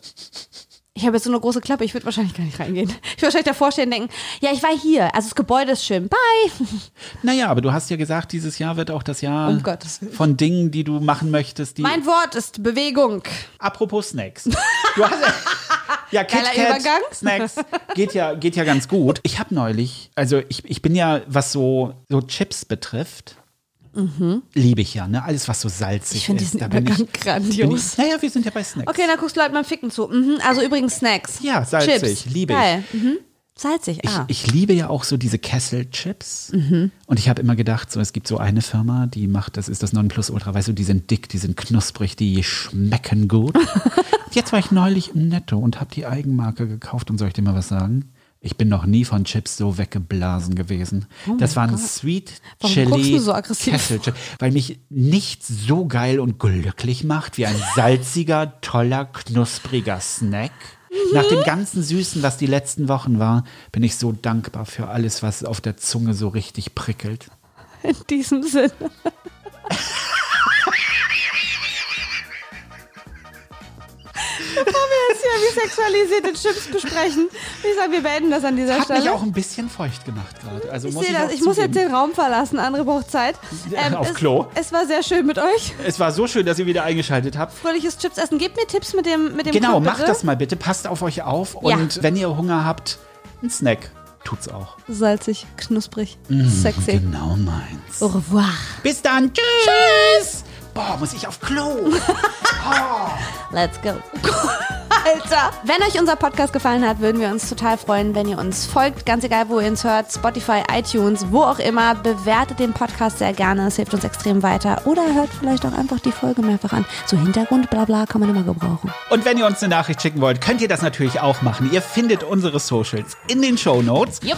Ich habe jetzt so eine große Klappe, ich würde wahrscheinlich gar nicht reingehen. Ich würde wahrscheinlich davor stehen und denken, ja, ich war hier. Also das Gebäude ist schön. Bye. Naja, aber du hast ja gesagt, dieses Jahr wird auch das Jahr Um von Dingen, die du machen möchtest. Die, Mein Wort ist Bewegung. apropos Snacks. Du hast ja Geiler KitKat, Übergang. Snacks geht ja, geht ja ganz gut. Ich habe neulich, also ich, ich bin ja, was so, so Chips betrifft, liebe ich ja, ne? Alles, was so salzig Mhm. Ich finde ist. diesen da bin Übergang ich, grandios. Ich, naja, wir sind ja bei Snacks. Okay, dann guckst du Leute beim Ficken zu. Mhm, also übrigens Snacks. Ja, salzig, Chips. liebe ich. Geil. Mhm. Salzig, Ich, ah. ich liebe ja auch so diese Kesselchips. Und ich habe immer gedacht, so es gibt so eine Firma, die macht, das ist das Nonplusultra, weißt du, die sind dick, die sind knusprig, die schmecken gut. Jetzt war ich neulich im Netto und habe die Eigenmarke gekauft und soll ich dir mal was sagen? Ich bin noch nie von Chips so weggeblasen gewesen. das waren Sweet Oh Warum Chili so? Kesselchips, weil mich nichts so geil und glücklich macht wie ein salziger, toller, knuspriger Snack. Nach dem ganzen Süßen, was die letzten Wochen war, bin ich so dankbar für alles, was auf der Zunge so richtig prickelt. In diesem Sinne. Bevor wir jetzt hier wie sexualisierte Chips besprechen, ich sagen, wir beenden das an dieser Hat mich Stelle. auch ein bisschen feucht gemacht gerade. Also ich muss ich, das. Ich muss jetzt den Raum verlassen. Andere braucht Zeit. Ähm, Auf es, Klo. Es war sehr schön mit euch. Es war so schön, dass ihr wieder eingeschaltet habt. Fröhliches Chips essen. Gebt mir Tipps mit dem mit dem Genau, Code, macht das mal bitte. Passt auf euch auf. Ja. Und wenn ihr Hunger habt, ein Snack. Tut's auch. Salzig, knusprig, Mm, sexy. Genau meins. Au revoir. Bis dann. Tschüss. Boah, muss ich auf Klo. Let's go. Alter. Wenn euch unser Podcast gefallen hat, würden wir uns total freuen, wenn ihr uns folgt. Ganz egal, wo ihr uns hört. Spotify, iTunes, wo auch immer. Bewertet den Podcast sehr gerne. Es hilft uns extrem weiter. Oder hört vielleicht auch einfach die Folge mehrfach an. So Hintergrund, bla bla, kann man immer gebrauchen. Und wenn ihr uns eine Nachricht schicken wollt, könnt ihr das natürlich auch machen. Ihr findet unsere Socials in den Show Notes. Jupp.